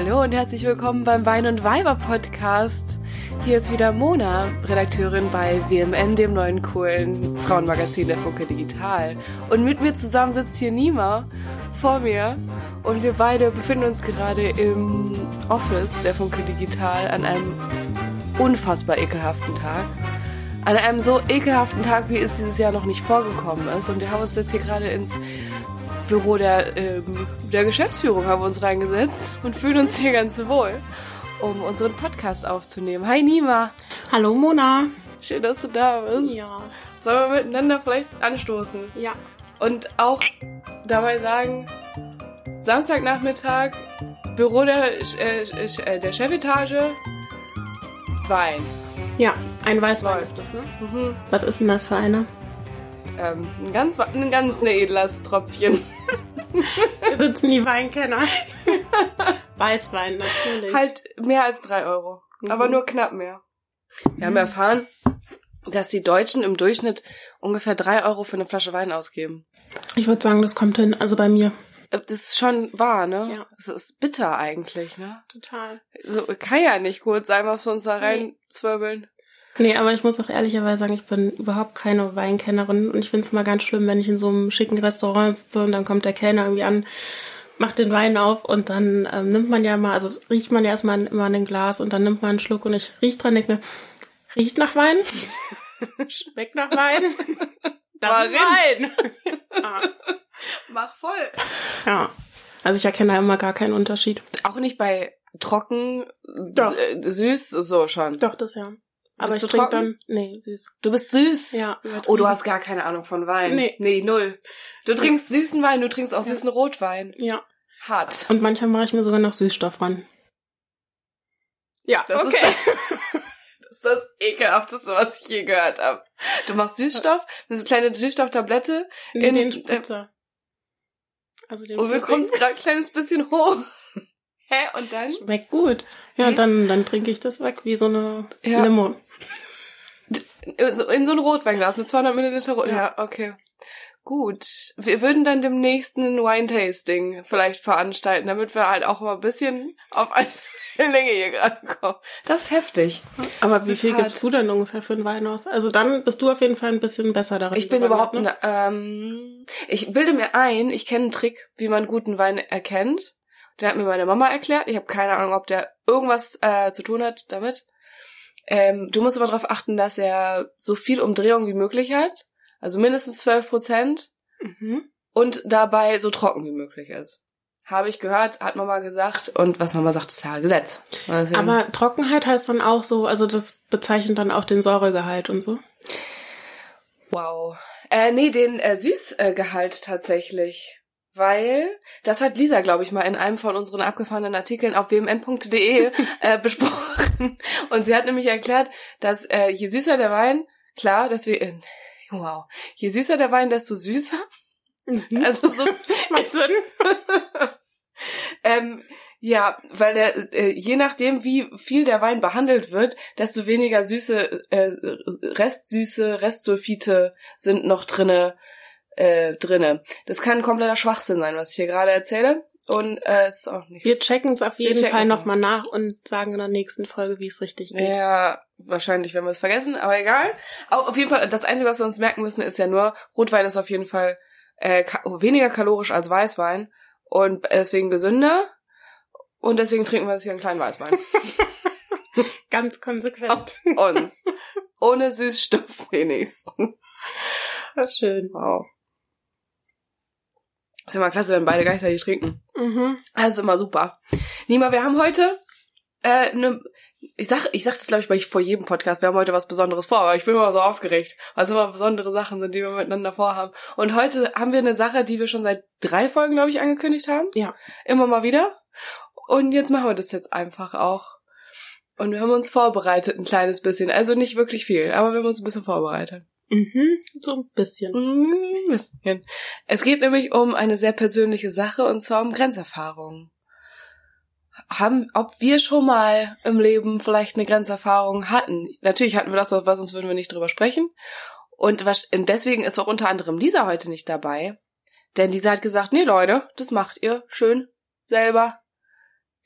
Hallo und herzlich willkommen beim Wein und Weiber Podcast. Hier ist wieder Mona, Redakteurin bei WMN, dem neuen coolen Frauenmagazin der Funke Digital. Und mit mir zusammen sitzt hier Nima vor mir und wir beide befinden uns gerade im Office der Funke Digital an einem unfassbar ekelhaften Tag. An einem so ekelhaften Tag, wie es dieses Jahr noch nicht vorgekommen ist. Und wir haben uns jetzt hier gerade ins Büro der, ähm, der Geschäftsführung haben wir uns reingesetzt und fühlen uns hier ganz wohl, um unseren Podcast aufzunehmen. Hi Nima. Hallo Mona. Schön, dass du da bist. Ja. Sollen wir miteinander vielleicht anstoßen? Ja. Und auch dabei sagen, Samstagnachmittag, Büro der, äh, äh, der Chefetage, Wein. Ja, ein Weißwein ist das, ne? Mhm. Was ist denn das für einer? Ähm, ein ganz, ein ganz edles Tröpfchen. Wir sitzen die Weinkenner. Weißwein, natürlich. Halt mehr als drei Euro. Mhm. Aber nur knapp mehr. Wir haben erfahren, dass die Deutschen im Durchschnitt ungefähr drei Euro für eine Flasche Wein ausgeben. Ich würde sagen, das kommt hin, also bei mir. Äh, Das ist schon wahr, ne? Ja. Das ist bitter eigentlich, ne? Total. So, kann ja nicht gut sein, was wir uns da reinzwirbeln. Nee, aber ich muss auch ehrlicherweise sagen, ich bin überhaupt keine Weinkennerin und ich finde es mal ganz schlimm, wenn ich in so einem schicken Restaurant sitze und dann kommt der Kellner irgendwie an, macht den Wein auf und dann ähm, nimmt man ja mal, also riecht man ja erstmal immer an den Glas und dann nimmt man einen Schluck und ich riech dran, denke mir, riecht nach Wein? Schmeckt nach Wein? Das Mal ist Wein! ah. Mach voll. Ja. Also ich erkenne da immer gar keinen Unterschied. Auch nicht bei trocken, Doch. äh, süß, so schon. Doch, das ja. Aber Bist ich du trinke dann. Nee, süß. Du bist süß. Ja. Oh, du hast gar keine Ahnung von Wein. Nee. Nee, null. Du trinkst süßen Wein, du trinkst auch Ja. süßen Rotwein. Ja. Hart. Und manchmal mache ich mir sogar noch Süßstoff ran. Ja, Das okay. ist Das ist das ekelhafteste, was ich je gehört habe. Du machst Süßstoff, eine kleine Süßstofftablette Nee, in- den Spritzer. Also den und wir kommen gerade ein kleines bisschen hoch. Hä? Und dann? Schmeckt gut. Ja, Hä? dann, dann trinke ich das weg wie so eine Ja. Limo. In so ein Rotweinglas mit 200 Milliliter Rot. Ja. Ja. okay. Gut. Wir würden dann demnächst ein Wine-Tasting vielleicht veranstalten, damit wir halt auch mal ein bisschen auf eine Länge hier gerade kommen. Das ist heftig. Aber wie Das viel gibst du denn ungefähr für einen Wein aus? Also dann bist du auf jeden Fall ein bisschen besser darin. Ich bin überhaupt, ne? ne, ähm, ich bilde mir ein, ich kenne einen Trick, wie man guten Wein erkennt. Den hat mir meine Mama erklärt. Ich habe keine Ahnung, ob der irgendwas äh, zu tun hat damit. Ähm, du musst aber darauf achten, dass er so viel Umdrehung wie möglich hat. Also mindestens 12 Prozent. Mhm. Und dabei so trocken wie möglich ist. Habe ich gehört, hat Mama gesagt. Und was Mama sagt, ist ja Gesetz. Deswegen- Aber Trockenheit heißt dann auch so, also das bezeichnet dann auch den Säuregehalt und so. Wow. Äh, nee, den äh, Süßgehalt tatsächlich. Weil, das hat Lisa, glaube ich, mal in einem von unseren abgefahrenen Artikeln auf wmn.de äh, besprochen. Und sie hat nämlich erklärt, dass äh, je süßer der Wein, klar, dass wir, äh, wow, je süßer der Wein, desto süßer. Mhm. Also so, macht Sinn. ähm, ja, weil der, äh, je nachdem, wie viel der Wein behandelt wird, desto weniger süße, äh, Restsüße, Restsulfite sind noch drinne, äh, drinne. Das kann kompletter Schwachsinn sein, was ich hier gerade erzähle. Und äh, ist auch nicht. Wir checken es auf jeden Fall es nochmal nach und sagen in der nächsten Folge, wie es richtig geht. Ja, wahrscheinlich werden wir es vergessen, aber egal. Auch auf jeden Fall, das Einzige, was wir uns merken müssen, ist ja nur, Rotwein ist auf jeden Fall äh, ka weniger kalorisch als Weißwein und deswegen gesünder. Und deswegen trinken wir jetzt hier einen kleinen Weißwein. Ganz konsequent. Und ohne Süßstoff wenigstens. Was schön. Wow. Ist immer klasse, wenn beide gleichzeitig trinken. Mhm. Das ist immer super. Nima, wir haben heute äh, ne, ich sag, ich sag das glaube ich bei vor jedem Podcast, wir haben heute was Besonderes vor, aber ich bin immer so aufgeregt, weil es immer besondere Sachen sind, die wir miteinander vorhaben. Und heute haben wir eine Sache, die wir schon seit drei Folgen, glaube ich, angekündigt haben. Ja. Immer mal wieder. Und jetzt machen wir das jetzt einfach auch. Und wir haben uns vorbereitet ein kleines bisschen. Also nicht wirklich viel, aber wir haben uns ein bisschen vorbereitet. Mhm. So ein bisschen. Mm, bisschen. Es geht nämlich um eine sehr persönliche Sache und zwar um Grenzerfahrungen. Haben, ob wir schon mal im Leben vielleicht eine Grenzerfahrung hatten. Natürlich hatten wir das, aber sonst würden wir nicht drüber sprechen. Und, was, und deswegen ist auch unter anderem Lisa heute nicht dabei. Denn Lisa hat gesagt, nee Leute, das macht ihr schön selber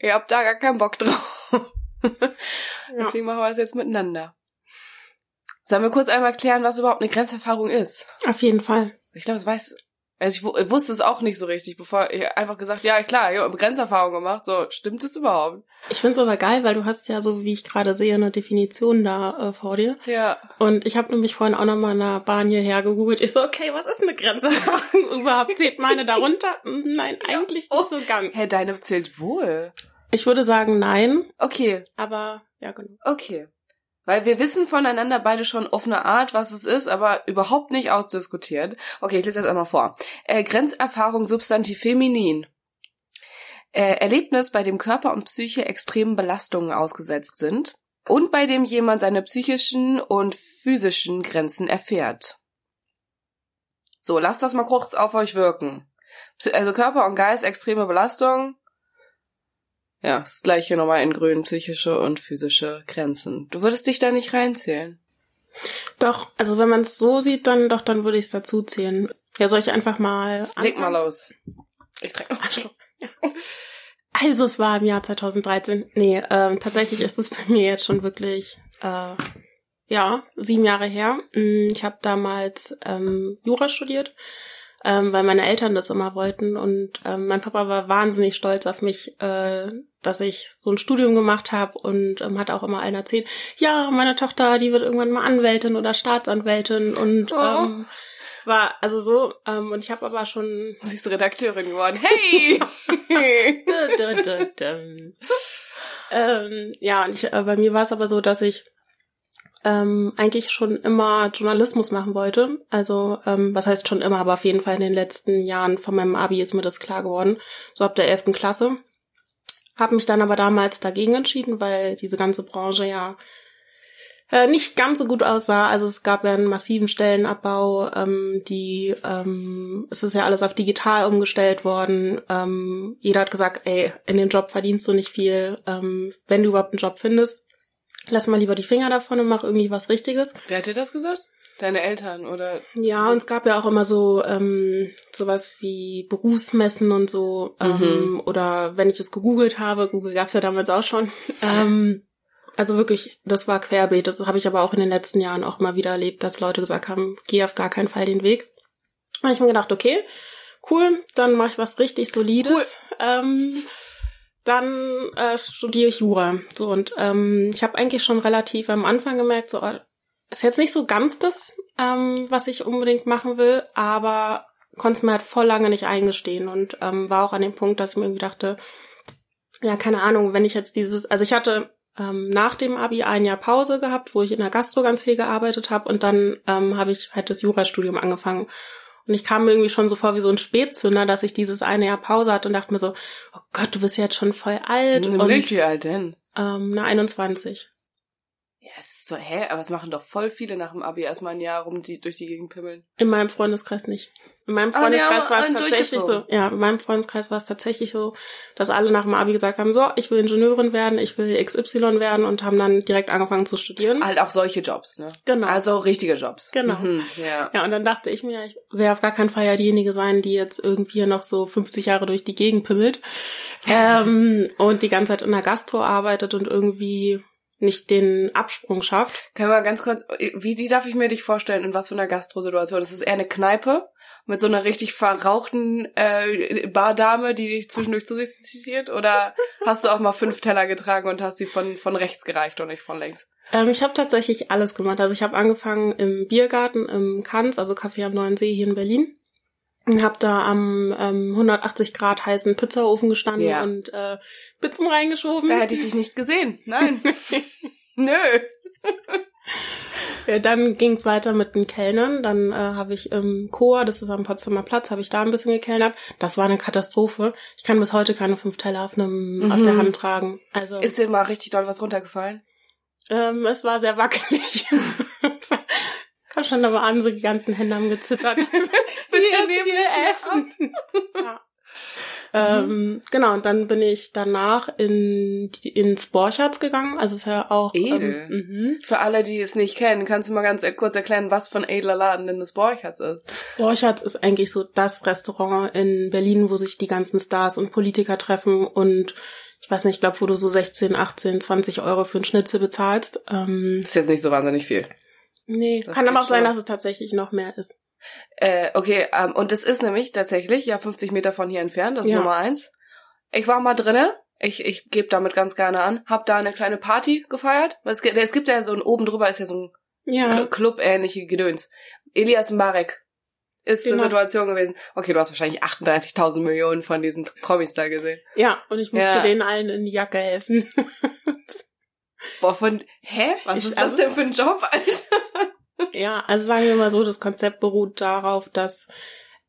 ihr habt da gar keinen Bock drauf. Deswegen machen wir es jetzt miteinander. Sollen wir kurz einmal klären, was überhaupt eine Grenzerfahrung ist? Auf jeden Fall. Ich glaube, es weiß. Also ich, ich wusste es auch nicht so richtig, bevor ich einfach gesagt, ja klar, ich habe Grenzerfahrung gemacht. So, stimmt es überhaupt? Ich find's aber geil, weil du hast ja so, wie ich gerade sehe, eine Definition da äh, vor dir. Ja. Und ich habe nämlich vorhin auch noch mal in der Bahn hierher gegoogelt. Ich so, okay, was ist eine Grenzerfahrung überhaupt? Zählt meine darunter? Nein, eigentlich nicht so ganz. Hä, deine zählt wohl. Ich würde sagen nein, Okay, aber ja, genau. okay. Weil wir wissen voneinander beide schon auf eine Art, was es ist, aber überhaupt nicht ausdiskutiert. Okay, ich lese jetzt einmal vor. Äh, Grenzerfahrung Substantiv feminin. Äh, Erlebnis, bei dem Körper und Psyche extremen Belastungen ausgesetzt sind und bei dem jemand seine psychischen und physischen Grenzen erfährt. So, lasst das mal kurz auf euch wirken. Also Körper und Geist, extreme Belastung. Ja, das gleiche nochmal in grün, psychische und physische Grenzen. Du würdest dich da nicht reinzählen. Doch, also wenn man es so sieht, dann doch, dann würde ich es dazu zählen. Ja, soll ich einfach mal Leg mal anfangen? los. Ich trinke Ach so, ja. Also es war im Jahr 2013. Nee, ähm, tatsächlich ist es bei mir jetzt schon wirklich äh, ja sieben Jahre her. Mm, Ich habe damals ähm, Jura studiert, ähm, weil meine Eltern das immer wollten und ähm, mein Papa war wahnsinnig stolz auf mich, äh, dass ich so ein Studium gemacht habe und ähm, hat auch immer allen erzählt, ja, meine Tochter, die wird irgendwann mal Anwältin oder Staatsanwältin und Oh. ähm, war also so ähm, und ich habe aber schon Sie ist Redakteurin geworden. Hey! Ähm, ja, und ich, äh, bei mir war es aber so, dass ich ähm, eigentlich schon immer Journalismus machen wollte. Also, ähm, was heißt schon immer, aber auf jeden Fall in den letzten Jahren von meinem Abi ist mir das klar geworden. So ab der 11. Klasse. Hab mich dann aber damals dagegen entschieden, weil diese ganze Branche ja äh, nicht ganz so gut aussah. Also es gab ja einen massiven Stellenabbau. Ähm, die, ähm, es ist ja alles auf digital umgestellt worden. Ähm, jeder hat gesagt, ey, in dem Job verdienst du nicht viel. Ähm, wenn du überhaupt einen Job findest, lass mal lieber die Finger davon und mach irgendwie was Richtiges. Wer hat dir das gesagt? Deine Eltern oder? Ja, und es gab ja auch immer so ähm, sowas wie Berufsmessen und so. Ähm, Oder wenn ich es gegoogelt habe, Google gab's ja damals auch schon. ähm, also wirklich, das war querbeet. Das habe ich aber auch in den letzten Jahren auch mal wieder erlebt, dass Leute gesagt haben, geh auf gar keinen Fall den Weg. Habe ich mir gedacht, okay, cool, dann mache ich was richtig Solides. Ähm, dann äh, studiere ich Jura. So und ähm, ich habe eigentlich schon relativ am Anfang gemerkt, so äh, ist jetzt nicht so ganz das, ähm, was ich unbedingt machen will, aber konnte es mir halt voll lange nicht eingestehen und ähm, war auch an dem Punkt, dass ich mir irgendwie dachte, ja, keine Ahnung, wenn ich jetzt dieses, also ich hatte ähm, nach dem Abi ein Jahr Pause gehabt, wo ich in der Gastro ganz viel gearbeitet habe und dann ähm, habe ich halt das Jurastudium angefangen. Und ich kam mir irgendwie schon so vor wie so ein Spätzünder, dass ich dieses eine Jahr Pause hatte und dachte mir so, oh Gott, du bist jetzt schon voll alt. und Nämlich wie alt denn? ähm, na, 21. Ja, es ist so, hä? Aber es machen doch voll viele nach dem Abi erstmal ein Jahr rum, die durch die Gegend pimmeln. In meinem Freundeskreis nicht. In meinem Ah, Freundeskreis war es tatsächlich so. Ja, in meinem Freundeskreis war es tatsächlich so, dass alle nach dem Abi gesagt haben, so, ich will Ingenieurin werden, ich will XY werden und haben dann direkt angefangen zu studieren. Halt auch solche Jobs, ne? Genau. Also richtige Jobs. Genau. Mhm, ja. Ja, und dann dachte ich mir, ich werde auf gar keinen Fall ja diejenige sein, die jetzt irgendwie noch so 50 Jahre durch die Gegend pimmelt ähm, und die ganze Zeit in der Gastro arbeitet und irgendwie nicht den Absprung schafft. Können wir ganz kurz, wie, wie darf ich mir dich vorstellen, in was für einer Gastrosituation? Ist es eher eine Kneipe mit so einer richtig verrauchten äh, Bardame, die dich zwischendurch zu sich zitiert? Oder hast du auch mal fünf Teller getragen und hast sie von, von rechts gereicht und nicht von links? Ähm, ich habe tatsächlich alles gemacht. Also ich habe angefangen im Biergarten im Kanz, also Café am Neuen See hier in Berlin. Und habe da am ähm, 180 Grad heißen Pizzaofen gestanden Ja. und äh, Pizzen reingeschoben. Da hätte ich dich nicht gesehen. Nein. Nö. Ja, dann ging's weiter mit den Kellnern. Dann äh, habe ich im Chor, das ist am Potsdamer Platz, habe ich da ein bisschen gekellnert. Das war eine Katastrophe. Ich kann bis heute keine fünf Teller auf, einem, auf der Mhm. Hand tragen. Also Ist dir mal richtig doll was runtergefallen? ähm, es war sehr wackelig. Kam schon aber an, so die ganzen Hände haben gezittert. Bitte Wie nehmen wir essen. ja. Ähm, genau, und dann bin ich danach in ins Borchards gegangen. Also ist ja auch Edel. Ähm, mhm. Für alle, die es nicht kennen, kannst du mal ganz kurz erklären, was von edler Laden denn das Borchards ist? Borchards ist eigentlich so das Restaurant in Berlin, wo sich die ganzen Stars und Politiker treffen und ich weiß nicht, ich glaube, wo du so 16, 18, 20 Euro für einen Schnitzel bezahlst. Ähm, Das ist jetzt nicht so wahnsinnig viel. Nee, Das kann aber auch sein, schon. dass es tatsächlich noch mehr ist. Äh, okay, ähm, und das ist nämlich tatsächlich ja 50 Meter von hier entfernt, das ist Ja. Nummer eins. Ich war mal drinne, ich, ich gebe damit ganz gerne an, hab da eine kleine Party gefeiert. Weil Es gibt, es gibt ja so ein, oben drüber ist ja so ein Ja. Club-ähnliche Gedöns. Elias Marek ist hast- Situation gewesen. Okay, du hast wahrscheinlich 38.000 Millionen von diesen Promis da gesehen. Ja, und ich musste Ja. denen allen in die Jacke helfen. Boah, von, hä? Was Ich- ist das also- denn für ein Job, Alter? ja, also sagen wir mal so, das Konzept beruht darauf, dass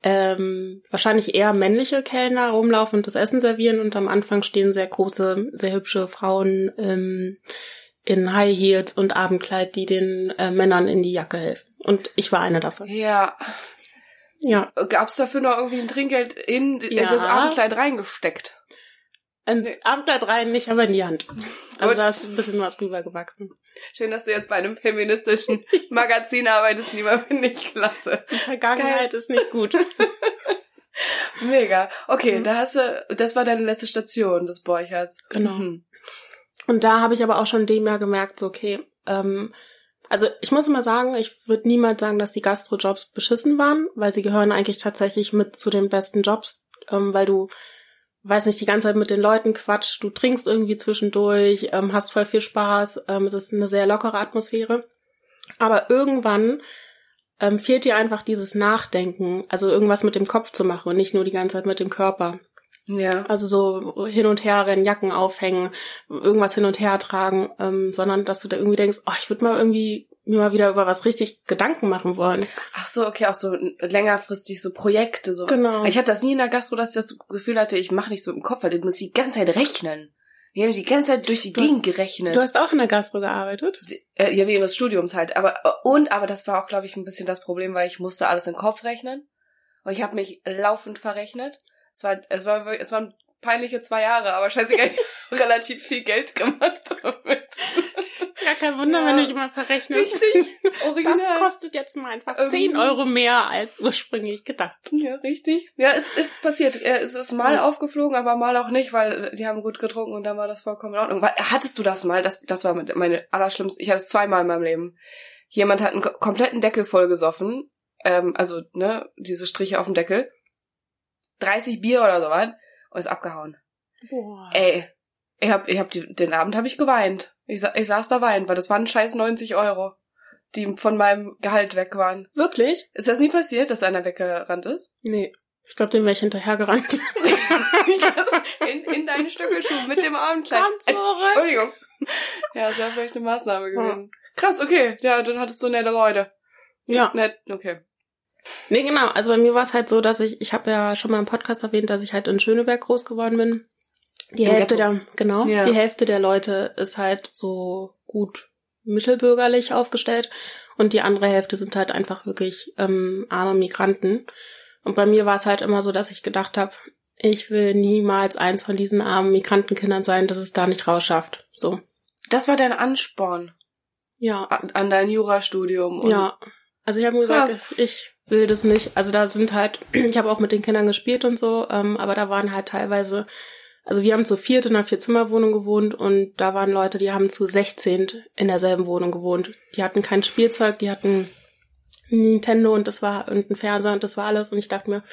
ähm, wahrscheinlich eher männliche Kellner rumlaufen und das Essen servieren und am Anfang stehen sehr große, sehr hübsche Frauen ähm, in High Heels und Abendkleid, die den äh, Männern in die Jacke helfen. Und ich war eine davon. Ja. Ja. Gab's dafür noch irgendwie ein Trinkgeld in Ja. das Abendkleid reingesteckt? Ins Nee. Abendkleid rein, nicht aber in die Hand. Also Gut. da ist ein bisschen was rübergewachsen. Schön, dass du jetzt bei einem feministischen Magazin arbeitest, lieber finde ich klasse. Die Vergangenheit ist nicht gut. Mega. Okay, Mhm. da hast du, das war deine letzte Station des Borcherts. Genau. Mhm. Und da habe ich aber auch schon dem Jahr gemerkt, so okay, ähm, also ich muss immer sagen, ich würde niemals sagen, dass die Gastro-Jobs beschissen waren, weil sie gehören eigentlich tatsächlich mit zu den besten Jobs, ähm, weil du, weiß nicht, die ganze Zeit mit den Leuten quatsch, du trinkst irgendwie zwischendurch, ähm, hast voll viel Spaß, ähm, es ist eine sehr lockere Atmosphäre. Aber irgendwann ähm, fehlt dir einfach dieses Nachdenken, also irgendwas mit dem Kopf zu machen und nicht nur die ganze Zeit mit dem Körper. Ja. Also so hin und her rennen, Jacken aufhängen, irgendwas hin und her tragen, ähm, sondern dass du da irgendwie denkst, oh, ich würde mal irgendwie mir mal wieder über was richtig Gedanken machen wollen. Ach so, okay, auch so längerfristig so Projekte so. Genau. Ich hatte das nie in der Gastro, dass ich das Gefühl hatte, ich mache nicht so im Kopf, weil du musst die ganze Zeit rechnen. Ich habe die ganze Zeit durch die Du hast- Gegend gerechnet. Du hast auch in der Gastro gearbeitet? äh, ja, wegen des Studiums halt. Aber und aber das war auch, glaube ich, ein bisschen das Problem, weil ich musste alles im Kopf rechnen. Und ich habe mich laufend verrechnet. Es war, es war, es waren peinliche zwei Jahre, aber scheißegal, ich relativ viel Geld gemacht damit. Ja, kein Wunder, Ja. wenn du dich immer verrechnest. Richtig, original. Das kostet jetzt mal einfach Ähm. 10 Euro mehr als ursprünglich gedacht. Ja, richtig. Ja, es ist passiert. Es ist mal Ja. aufgeflogen, aber mal auch nicht, weil die haben gut getrunken und dann war das vollkommen in Ordnung. Hattest du das mal? Das, das war meine allerschlimmste. Ich hatte es zweimal in meinem Leben. Jemand hat einen ko- kompletten Deckel voll gesoffen. Ähm, also, ne, diese Striche auf dem Deckel. 30 Bier oder so was. Und ist abgehauen. Boah. Ey, ich hab, ich hab die, den Abend habe ich geweint. Ich, sa- ich saß da weint, weil das waren scheiß 90 Euro, die von meinem Gehalt weg waren. Wirklich? Ist das nie passiert, dass einer weggerannt ist? Nee. Ich glaube, dem wäre ich hinterhergerannt. in, in deinen Stöckelschuh mit dem Abendkleid. Komm zurück. Entschuldigung. Ja, das wäre vielleicht eine Maßnahme gewesen. Krass, okay. Ja, dann hattest du nette Leute. Ja. Nett, okay. Nee, genau. Also bei mir war es halt so, dass ich, ich habe ja schon mal im Podcast erwähnt, dass ich halt in Schöneberg groß geworden bin. Die Im Hälfte Ghetto. der, genau, Ja. die Hälfte der Leute ist halt so gut mittelbürgerlich aufgestellt und die andere Hälfte sind halt einfach wirklich ähm, arme Migranten. Und bei mir war es halt immer so, dass ich gedacht habe, ich will niemals eins von diesen armen Migrantenkindern sein, das es da nicht rausschafft. So. Das war dein Ansporn Ja. an, an dein Jurastudium. Ja. Also ich habe mir gesagt, ich will das nicht. Also da sind halt, ich habe auch mit den Kindern gespielt und so, ähm, aber da waren halt teilweise, also wir haben zu viert in einer Vierzimmerwohnung gewohnt und da waren Leute, die haben zu 16 in derselben Wohnung gewohnt. Die hatten kein Spielzeug, die hatten Nintendo und das war und ein Fernseher und das war alles und ich dachte mir,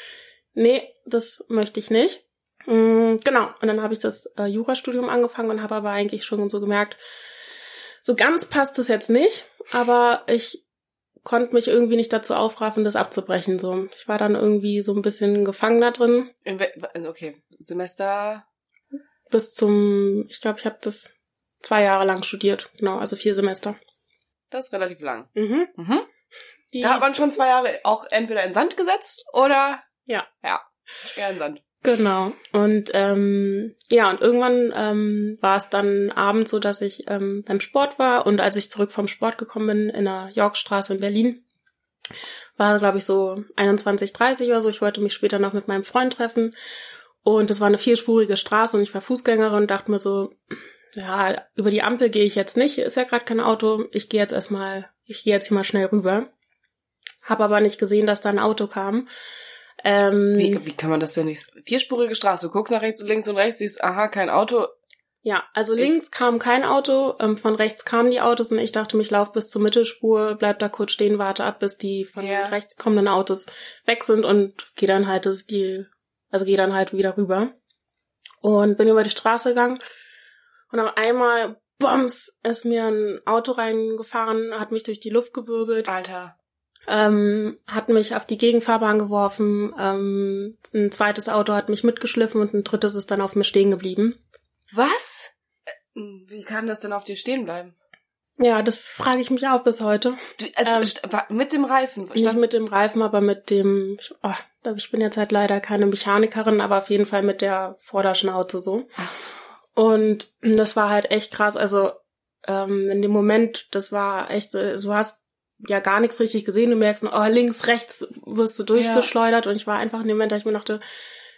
nee, das möchte ich nicht. Mm, genau, und dann habe ich das äh, Jurastudium angefangen und habe aber eigentlich schon so gemerkt, so ganz passt es jetzt nicht, aber ich konnte mich irgendwie nicht dazu aufraffen, das abzubrechen. So, ich war dann irgendwie so ein bisschen gefangen da drin In we- okay. Semester. bis zum, ich glaube, ich habe das zwei Jahre lang studiert, genau, also vier Semester. Das ist relativ lang. Mhm. Mhm. Die, Da hat man schon zwei Jahre auch entweder in Sand gesetzt oder. Ja. Ja. Eher in Sand. Genau. Und ähm, ja, und irgendwann ähm, war es dann abends so, dass ich ähm, beim Sport war und als ich zurück vom Sport gekommen bin in der Yorkstraße in Berlin, war glaube ich so 21, 30 oder so. Ich wollte mich später noch mit meinem Freund treffen und es war eine vierspurige Straße und ich war Fußgängerin und dachte mir so, ja, über die Ampel gehe ich jetzt nicht, ist ja gerade kein Auto. Ich gehe jetzt erstmal, ich gehe jetzt hier mal schnell rüber. Hab aber nicht gesehen, dass da ein Auto kam. Ähm, Wie, wie kann man das denn nicht? Vierspurige Straße. Du guckst nach rechts und links und rechts, siehst, aha, kein Auto. Ja, also links kam kein Auto, ähm, von rechts kamen die Autos und ich dachte, ich laufe bis zur Mittelspur, bleib da kurz stehen, warte ab, bis die von Ja. rechts kommenden Autos weg sind und gehe dann halt das die, also gehe dann halt wieder rüber und bin über die Straße gegangen und auf einmal Bums ist mir ein Auto reingefahren, hat mich durch die Luft gewirbelt, Alter. Ähm, hat mich auf die Gegenfahrbahn geworfen, ähm, ein zweites Auto hat mich mitgeschliffen und ein drittes ist dann auf mir stehen geblieben. Was? Äh, Wie kann das denn auf dir stehen bleiben? Ja, das frage ich mich auch bis heute. Du, also Ähm, mit dem Reifen. Nicht mit dem Reifen, aber mit dem, oh, ich bin jetzt halt leider keine Mechanikerin, aber auf jeden Fall mit der Vorderschnauze so. Ach so. Und das war halt echt krass. Also ähm, in dem Moment, das war echt, äh, du hast ja gar nichts richtig gesehen. Du merkst, oh, links, rechts wirst du durchgeschleudert. Und ich war einfach in dem Moment, dass ich mir dachte,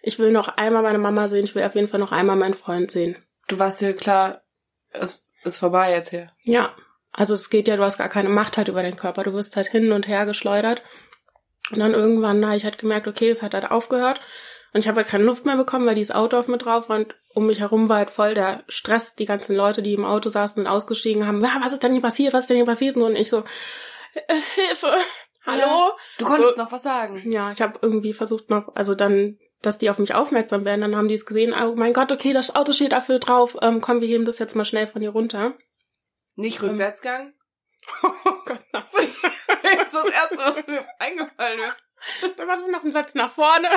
ich will noch einmal meine Mama sehen, ich will auf jeden Fall noch einmal meinen Freund sehen. Du warst dir klar, es ist vorbei jetzt hier. Ja, also es geht ja, du hast gar keine Macht halt über den Körper. Du wirst halt hin und her geschleudert. Und dann irgendwann habe ich halt gemerkt, okay, es hat halt aufgehört. Und ich habe halt keine Luft mehr bekommen, weil dieses Auto auf mir drauf war. Und um mich herum war halt voll der Stress. Die ganzen Leute, die im Auto saßen und ausgestiegen haben, ja, was ist denn hier passiert? Was ist denn hier passiert? Und ich so, Hilfe, hallo? Du konntest So. noch was sagen. Ja, ich habe irgendwie versucht noch, also dann, dass die auf mich aufmerksam werden. Dann haben die es gesehen, oh mein Gott, okay, das Auto steht dafür drauf. Ähm, komm, wir heben das jetzt mal schnell von hier runter. Nicht Ähm. Rückwärtsgang. Oh Gott, nein. das ist das Erste, was mir eingefallen ist. Was ist noch ein Satz nach vorne?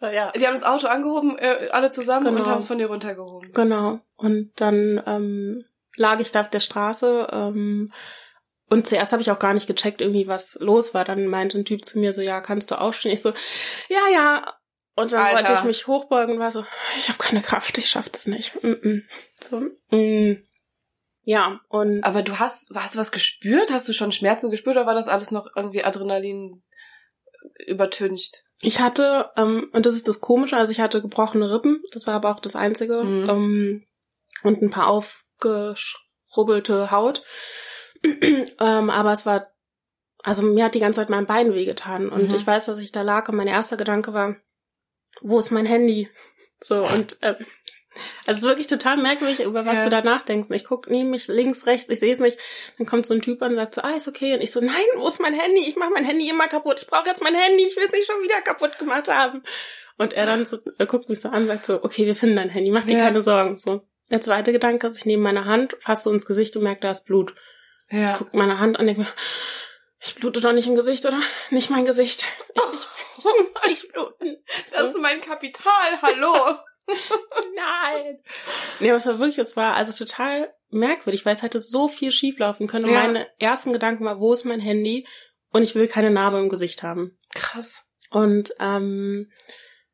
ja. Die haben das Auto angehoben, äh, alle zusammen und Genau. haben es von dir runtergehoben. Genau. Und dann ähm, lag ich da auf der Straße. Ähm, und zuerst habe ich auch gar nicht gecheckt, irgendwie was los war. Dann meinte ein Typ zu mir so, ja, kannst du aufstehen? Ich so, ja, ja. Und dann Alter. wollte ich mich hochbeugen und war so, ich habe keine Kraft, ich schaff das nicht. Mm -mm. So, mm. Ja, und Aber du hast, hast du was gespürt? Hast du schon Schmerzen gespürt oder war das alles noch irgendwie Adrenalin übertüncht? Ich hatte, ähm, und das ist das Komische, also ich hatte gebrochene Rippen, das war aber auch das Einzige, Mhm. ähm, und ein paar aufgeschrubbelte Haut. Ähm, aber es war, also mir hat die ganze Zeit mein Bein wehgetan und Mhm. ich weiß, dass ich da lag und mein erster Gedanke war, wo ist mein Handy? So, und ähm, also wirklich total merkwürdig, über was Ja. du da nachdenkst. Ich guck neben mich links, rechts, ich sehe es nicht. Dann kommt so ein Typ an und sagt so, ah, ist okay. Und ich so, nein, wo ist mein Handy? Ich mache mein Handy immer kaputt. Ich brauche jetzt mein Handy. Ich will es nicht schon wieder kaputt gemacht haben. Und er dann so, er guckt mich so an und sagt so, okay, wir finden dein Handy, mach dir Ja. keine Sorgen. So. Der zweite Gedanke ist, ich nehme meine Hand, fasse ins Gesicht und merke, da ist Blut. Ja. Guck meine Hand an, denke mir, ich blute doch nicht im Gesicht, oder? Nicht mein Gesicht. Ich, ich, ich bluten. Das ist mein Kapital, hallo. Nein. Nee, aber es war wirklich, es war also total merkwürdig, weil es hätte so viel schieflaufen können. Und Ja. meine ersten Gedanken war, wo ist mein Handy? Und ich will keine Narbe im Gesicht haben. Krass. Und ähm,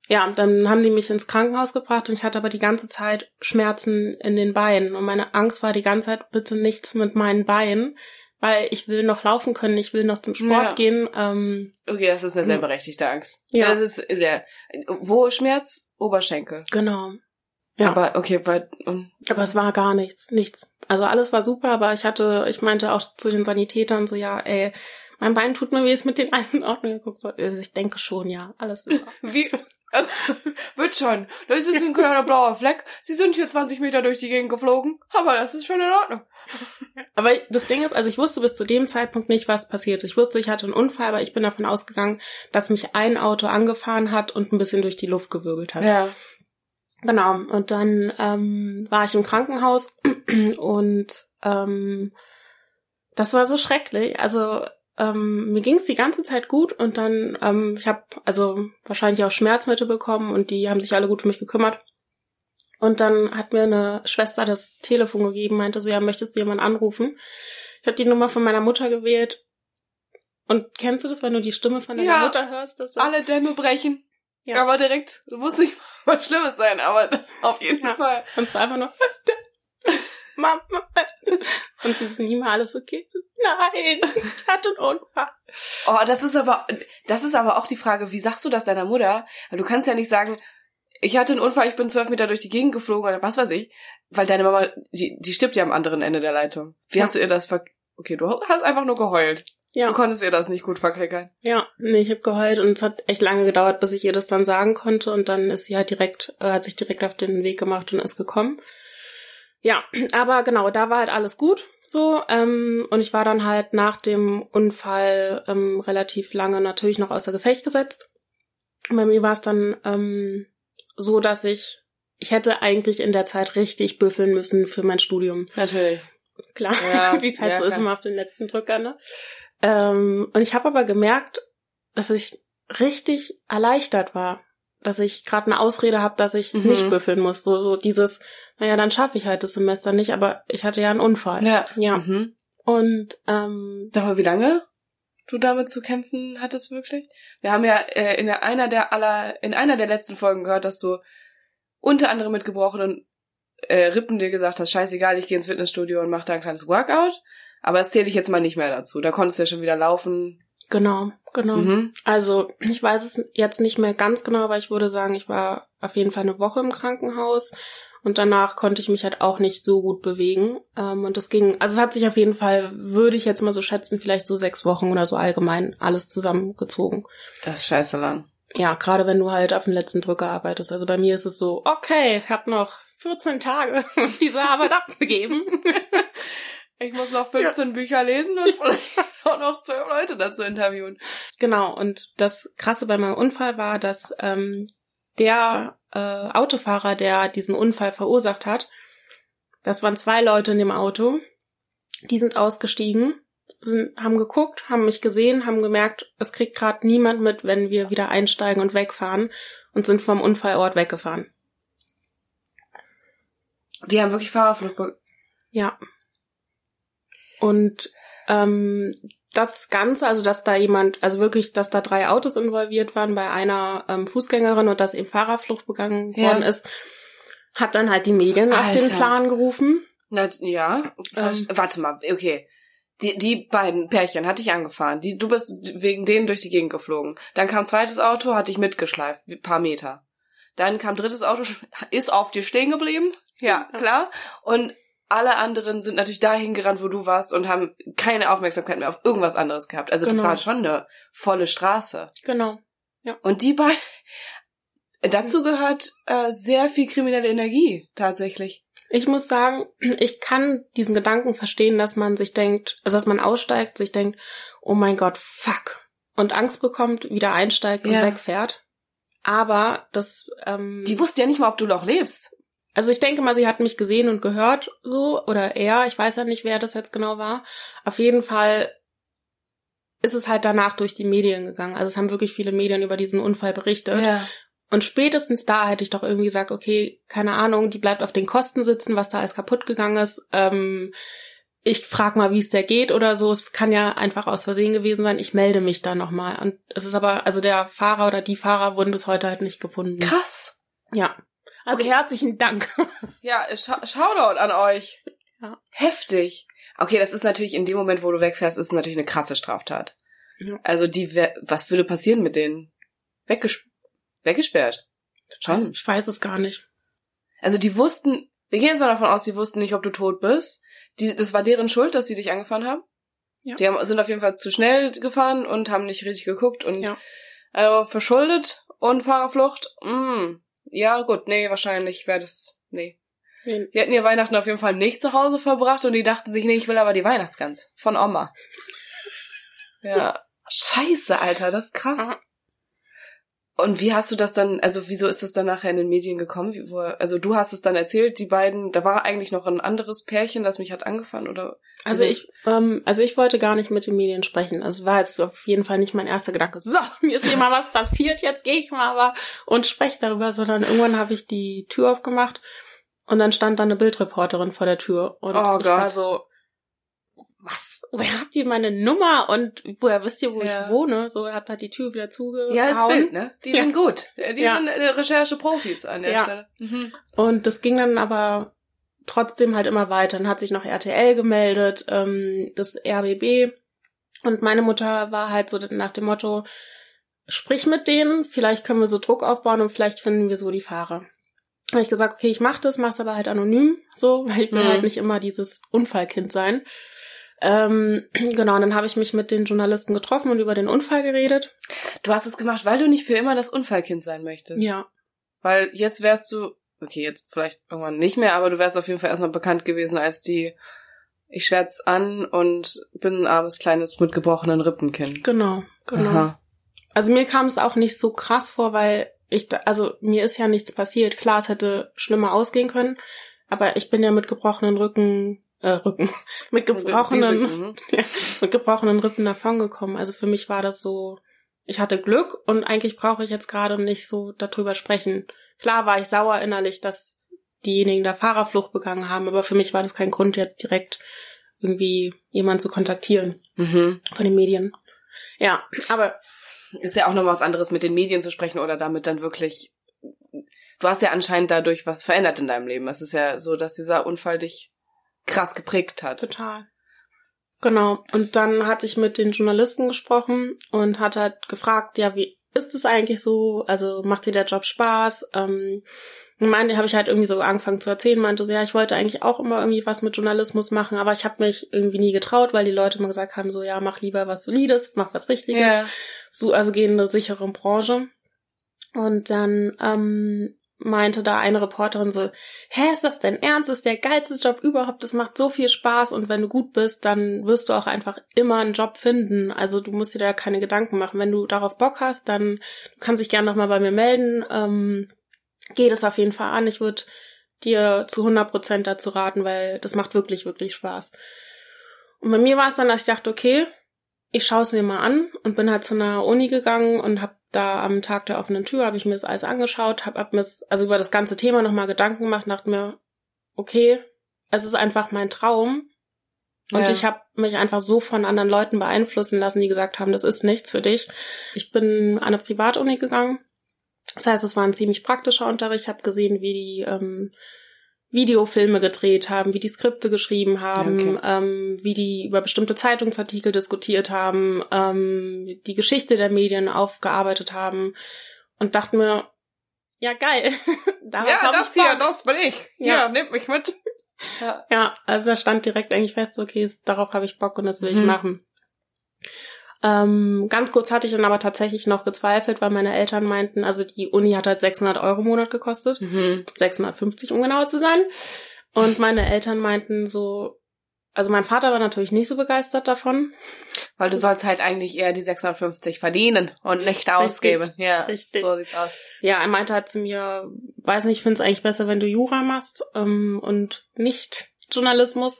ja, dann haben die mich ins Krankenhaus gebracht und ich hatte aber die ganze Zeit Schmerzen in den Beinen. Und meine Angst war die ganze Zeit, bitte nichts mit meinen Beinen, weil ich will noch laufen können, ich will noch zum Sport Ja. gehen. Ähm, Okay, das ist eine sehr berechtigte Angst. Ja. Das ist sehr. Wo Schmerz? Oberschenkel. genau. Ja. Aber okay, bei und Aber es war gar nichts, nichts. Also alles war super, aber ich hatte, ich meinte auch zu den Sanitätern so, ja, ey, mein Bein tut mir weh, ist mit den Eisen Ordnung geguckt. So, also ich denke schon, ja, alles ist wie wird schon. Das ist ein kleiner blauer Fleck. Sie sind hier 20 Meter durch die Gegend geflogen, aber das ist schon in Ordnung. Aber das Ding ist, also ich wusste bis zu dem Zeitpunkt nicht, was passiert. Ich wusste, ich hatte einen Unfall, aber ich bin davon ausgegangen, dass mich ein Auto angefahren hat und ein bisschen durch die Luft gewirbelt hat. Ja. Genau. Und dann ähm, war ich im Krankenhaus und ähm, das war so schrecklich. Also ähm, mir ging es die ganze Zeit gut und dann, ähm, ich habe also wahrscheinlich auch Schmerzmittel bekommen und die haben sich alle gut um mich gekümmert. Und dann hat mir eine Schwester das Telefon gegeben, meinte so, ja, möchtest du jemanden anrufen? Ich habe die Nummer von meiner Mutter gewählt. Und kennst du das, wenn du die Stimme von deiner Ja. Mutter hörst? Dass du, Alle Dämme brechen. Ja. Aber direkt, muss nicht was Schlimmes sein, aber auf jeden Ja. Fall. Und zwar einfach nur, Mama. Und sie ist nie mal alles okay. So, Nein, ich hatte einen Unfall. Oh, das ist aber, das ist aber auch die Frage, wie sagst du das deiner Mutter? Weil du kannst ja nicht sagen, ich hatte einen Unfall, ich bin zwölf Meter durch die Gegend geflogen oder was weiß ich. Weil deine Mama, die, die stirbt ja am anderen Ende der Leitung. Wie Ja. hast du ihr das ver... Okay, du hast einfach nur geheult. Du Ja, konntest ihr das nicht gut verklickern. ja. Nee, ich habe geheult und es hat echt lange gedauert, bis ich ihr das dann sagen konnte. Und dann ist sie halt direkt, äh, hat sich direkt auf den Weg gemacht und ist gekommen. Ja, aber genau, da war halt alles gut so. Ähm, und ich war dann halt nach dem Unfall ähm, relativ lange natürlich noch außer Gefecht gesetzt. Bei mir war es dann ähm, so, dass ich, ich hätte eigentlich in der Zeit richtig büffeln müssen für mein Studium. Natürlich. Klar, Ja, wie es halt ja, so ist immer auf den letzten Drücker, ne? Ähm, und ich habe aber gemerkt, dass ich richtig erleichtert war, dass ich gerade eine Ausrede habe, dass ich Mhm. nicht büffeln muss. So, so dieses, naja, dann schaffe ich halt das Semester nicht, aber ich hatte ja einen Unfall. Ja. Ja. Mhm. Und ähm, Sag mal, wie lange du damit zu kämpfen hattest wirklich? Wir haben ja äh, in einer der aller, in einer der letzten Folgen gehört, dass du unter anderem mit gebrochenen äh, Rippen dir gesagt hast, scheißegal, ich gehe ins Fitnessstudio und mach da ein kleines Workout. Aber das zähle ich jetzt mal nicht mehr dazu. Da konntest du ja schon wieder laufen. genau, genau. Mhm. Also ich weiß es jetzt nicht mehr ganz genau, aber ich würde sagen, ich war auf jeden Fall eine Woche im Krankenhaus und danach konnte ich mich halt auch nicht so gut bewegen. Ähm, und das ging, also es hat sich auf jeden Fall, würde ich jetzt mal so schätzen, vielleicht so sechs Wochen oder so allgemein alles zusammengezogen. Das ist scheiße lang. Ja, gerade wenn du halt auf den letzten Drücker arbeitest. Also bei mir ist es so, okay, ich hab noch 14 Tage, um diese Arbeit abzugeben. Ich muss noch 15 Bücher lesen und vielleicht auch noch zwölf Leute dazu interviewen. Genau, und das Krasse bei meinem Unfall war, dass ähm, der äh, Autofahrer, der diesen Unfall verursacht hat, das waren zwei Leute in dem Auto, die sind ausgestiegen, sind, haben geguckt, haben mich gesehen, haben gemerkt, es kriegt gerade niemand mit, wenn wir wieder einsteigen und wegfahren und sind vom Unfallort weggefahren. Die haben wirklich Fahrerflucht. Ja. Und ähm, das Ganze, also dass da jemand, also wirklich, dass da drei Autos involviert waren bei einer ähm, Fußgängerin und dass eben Fahrerflucht begangen Ja. worden ist, hat dann halt die Medien auf den Alter. Plan gerufen. Na, ja. Verst- Warte mal, okay. Die, die beiden Pärchen hatte ich angefahren. Die, du bist wegen denen durch die Gegend geflogen. Dann kam zweites Auto, hatte ich mitgeschleift, ein paar Meter. Dann kam drittes Auto, ist auf dir stehen geblieben. Ja. klar. Und alle anderen sind natürlich dahin gerannt, wo du warst und haben keine Aufmerksamkeit mehr auf irgendwas anderes gehabt. Also das Genau. war schon eine volle Straße. Genau. Und die beiden, dazu gehört äh, sehr viel kriminelle Energie, tatsächlich. Ich muss sagen, ich kann diesen Gedanken verstehen, dass man sich denkt, also dass man aussteigt, sich denkt, oh mein Gott, fuck. Und Angst bekommt, wieder einsteigt und Ja. wegfährt. Aber das, ähm, Die wusste ja nicht mal, ob du noch lebst. Also ich denke mal, sie hat mich gesehen und gehört, so, oder er, ich weiß ja nicht, wer das jetzt genau war. Auf jeden Fall ist es halt danach durch die Medien gegangen. Also es haben wirklich viele Medien über diesen Unfall berichtet. Ja. Und spätestens da hätte ich doch irgendwie gesagt, okay, keine Ahnung, die bleibt auf den Kosten sitzen, was da alles kaputt gegangen ist. Ähm, ich frag mal, wie es der geht oder so. Es kann ja einfach aus Versehen gewesen sein. Ich melde mich da nochmal. Und es ist aber, also der Fahrer oder die Fahrer wurden bis heute halt nicht gefunden. Krass. Ja. Also Okay. herzlichen Dank. Ja, Sch Shoutout an euch. Ja. Heftig. Okay, das ist natürlich in dem Moment, wo du wegfährst, ist natürlich eine krasse Straftat. Ja. Also die, was würde passieren mit denen? Wegges weggesperrt. Schon. Ich weiß es gar nicht. Also die wussten, wir gehen jetzt mal davon aus, die wussten nicht, ob du tot bist. Die, das war deren Schuld, dass sie dich angefahren haben. Ja. Die haben, sind auf jeden Fall zu schnell gefahren und haben nicht richtig geguckt und Ja. also verschuldet und Fahrerflucht. Mm, ja, gut, nee, wahrscheinlich wäre das. Nee. Nee. Die hätten ihr Weihnachten auf jeden Fall nicht zu Hause verbracht und die dachten sich, nee, ich will aber die Weihnachtsgans von Oma. Ja. Scheiße, Alter, das ist krass. Aha. Und wie hast du das dann, also wieso ist das dann nachher in den Medien gekommen? Wie, wo, also du hast es dann erzählt, die beiden, da war eigentlich noch ein anderes Pärchen, das mich hat angefangen, oder? Also ich, ähm, also ich wollte gar nicht mit den Medien sprechen. Also war jetzt auf jeden Fall nicht mein erster Gedanke. So, mir ist hier mal was passiert, jetzt gehe ich mal aber und spreche darüber, sondern irgendwann habe ich die Tür aufgemacht und dann stand da eine Bildreporterin vor der Tür und Oh ich war Gott. so, was? Woher habt ihr meine Nummer und woher wisst ihr, wo Ja. ich wohne? So, er hat halt die Tür wieder zugehauen. Ja, ist Bild, ne? Die Ja. sind gut. Die Ja. sind äh, Recherche-Profis an der Ja. Stelle. Mhm. Und das ging dann aber trotzdem halt immer weiter. Dann hat sich noch RTL gemeldet, ähm, das RBB. Und meine Mutter war halt so nach dem Motto, sprich mit denen, vielleicht können wir so Druck aufbauen und vielleicht finden wir so die Fahrer. Habe ich gesagt, okay, ich mach das, mach's aber halt anonym, so, weil ich will Mhm. halt nicht immer dieses Unfallkind sein. Ähm, genau, und dann habe ich mich mit den Journalisten getroffen und über den Unfall geredet. Du hast es gemacht, weil du nicht für immer das Unfallkind sein möchtest. Ja, Weil jetzt wärst du okay, jetzt vielleicht irgendwann nicht mehr, aber du wärst auf jeden Fall erstmal bekannt gewesen als die ich schwärz an und bin ein armes kleines mit gebrochenen Rippenkind. Genau, genau. Aha. Also mir kam es auch nicht so krass vor, weil ich, also mir ist ja nichts passiert. Klar, es hätte schlimmer ausgehen können, aber ich bin ja mit gebrochenen Rücken, äh, Rücken, mit gebrochenen, mhm. ja, mit gebrochenen Rippen davongekommen. Also für mich war das so, ich hatte Glück und eigentlich brauche ich jetzt gerade nicht so darüber sprechen. Klar war ich sauer innerlich, dass diejenigen da Fahrerflucht begangen haben, aber für mich war das kein Grund, jetzt direkt irgendwie jemanden zu kontaktieren mhm. von den Medien. Ja, aber ist ja auch noch was anderes, mit den Medien zu sprechen oder damit dann wirklich. Du hast ja anscheinend dadurch was verändert in deinem Leben. Es ist ja so, dass dieser Unfall dich krass geprägt hat. Total. Genau. Und dann hatte ich mit den Journalisten gesprochen und hat halt gefragt, ja, wie ist es eigentlich so? Also macht dir der Job Spaß? Ähm, und meinte, habe ich halt irgendwie so angefangen zu erzählen, meinte so, ja, ich wollte eigentlich auch immer irgendwie was mit Journalismus machen, aber ich habe mich irgendwie nie getraut, weil die Leute immer gesagt haben, so, ja, mach lieber was Solides, mach was Richtiges. Ja. So, also geh in eine sichere Branche. Und dann ähm, meinte da eine Reporterin so, hä, ist das denn ernst? Das ist der geilste Job überhaupt, das macht so viel Spaß und wenn du gut bist, dann wirst du auch einfach immer einen Job finden. Also du musst dir da keine Gedanken machen. Wenn du darauf Bock hast, dann du kannst dich gerne nochmal bei mir melden. Ähm, geh das auf jeden Fall an. Ich würde dir zu 100 Prozent dazu raten, weil das macht wirklich, wirklich Spaß. Und bei mir war es dann, dass ich dachte, okay, ich schaue es mir mal an und bin halt zu einer Uni gegangen und habe da am Tag der offenen Tür habe ich mir das alles angeschaut, habe hab mir also über das ganze Thema nochmal Gedanken gemacht, dachte mir, okay, es ist einfach mein Traum und ja. ich habe mich einfach so von anderen Leuten beeinflussen lassen, die gesagt haben, das ist nichts für dich. Ich bin an eine Privatuni gegangen, das heißt, es war ein ziemlich praktischer Unterricht. Ich habe gesehen, wie die ähm, Videofilme gedreht haben, wie die Skripte geschrieben haben, okay. ähm, wie die über bestimmte Zeitungsartikel diskutiert haben, ähm, die Geschichte der Medien aufgearbeitet haben und dachte mir, ja geil. ja, das hier, das bin ich. Ja, ja nimm mich mit. Ja. ja, also da stand direkt eigentlich fest, okay, darauf habe ich Bock und das will mhm. ich machen. Ähm, ganz kurz hatte ich dann aber tatsächlich noch gezweifelt, weil meine Eltern meinten, also die Uni hat halt 600 Euro im Monat gekostet, mhm. 650 um genauer zu sein. Und meine Eltern meinten so, also mein Vater war natürlich nicht so begeistert davon. Weil du sollst halt eigentlich eher die 650 verdienen und nicht ausgeben. Richtig, ja, richtig. So sieht's aus. Ja, er meinte halt zu mir, weiß nicht, ich finde es eigentlich besser, wenn du Jura machst ähm, und nicht Journalismus.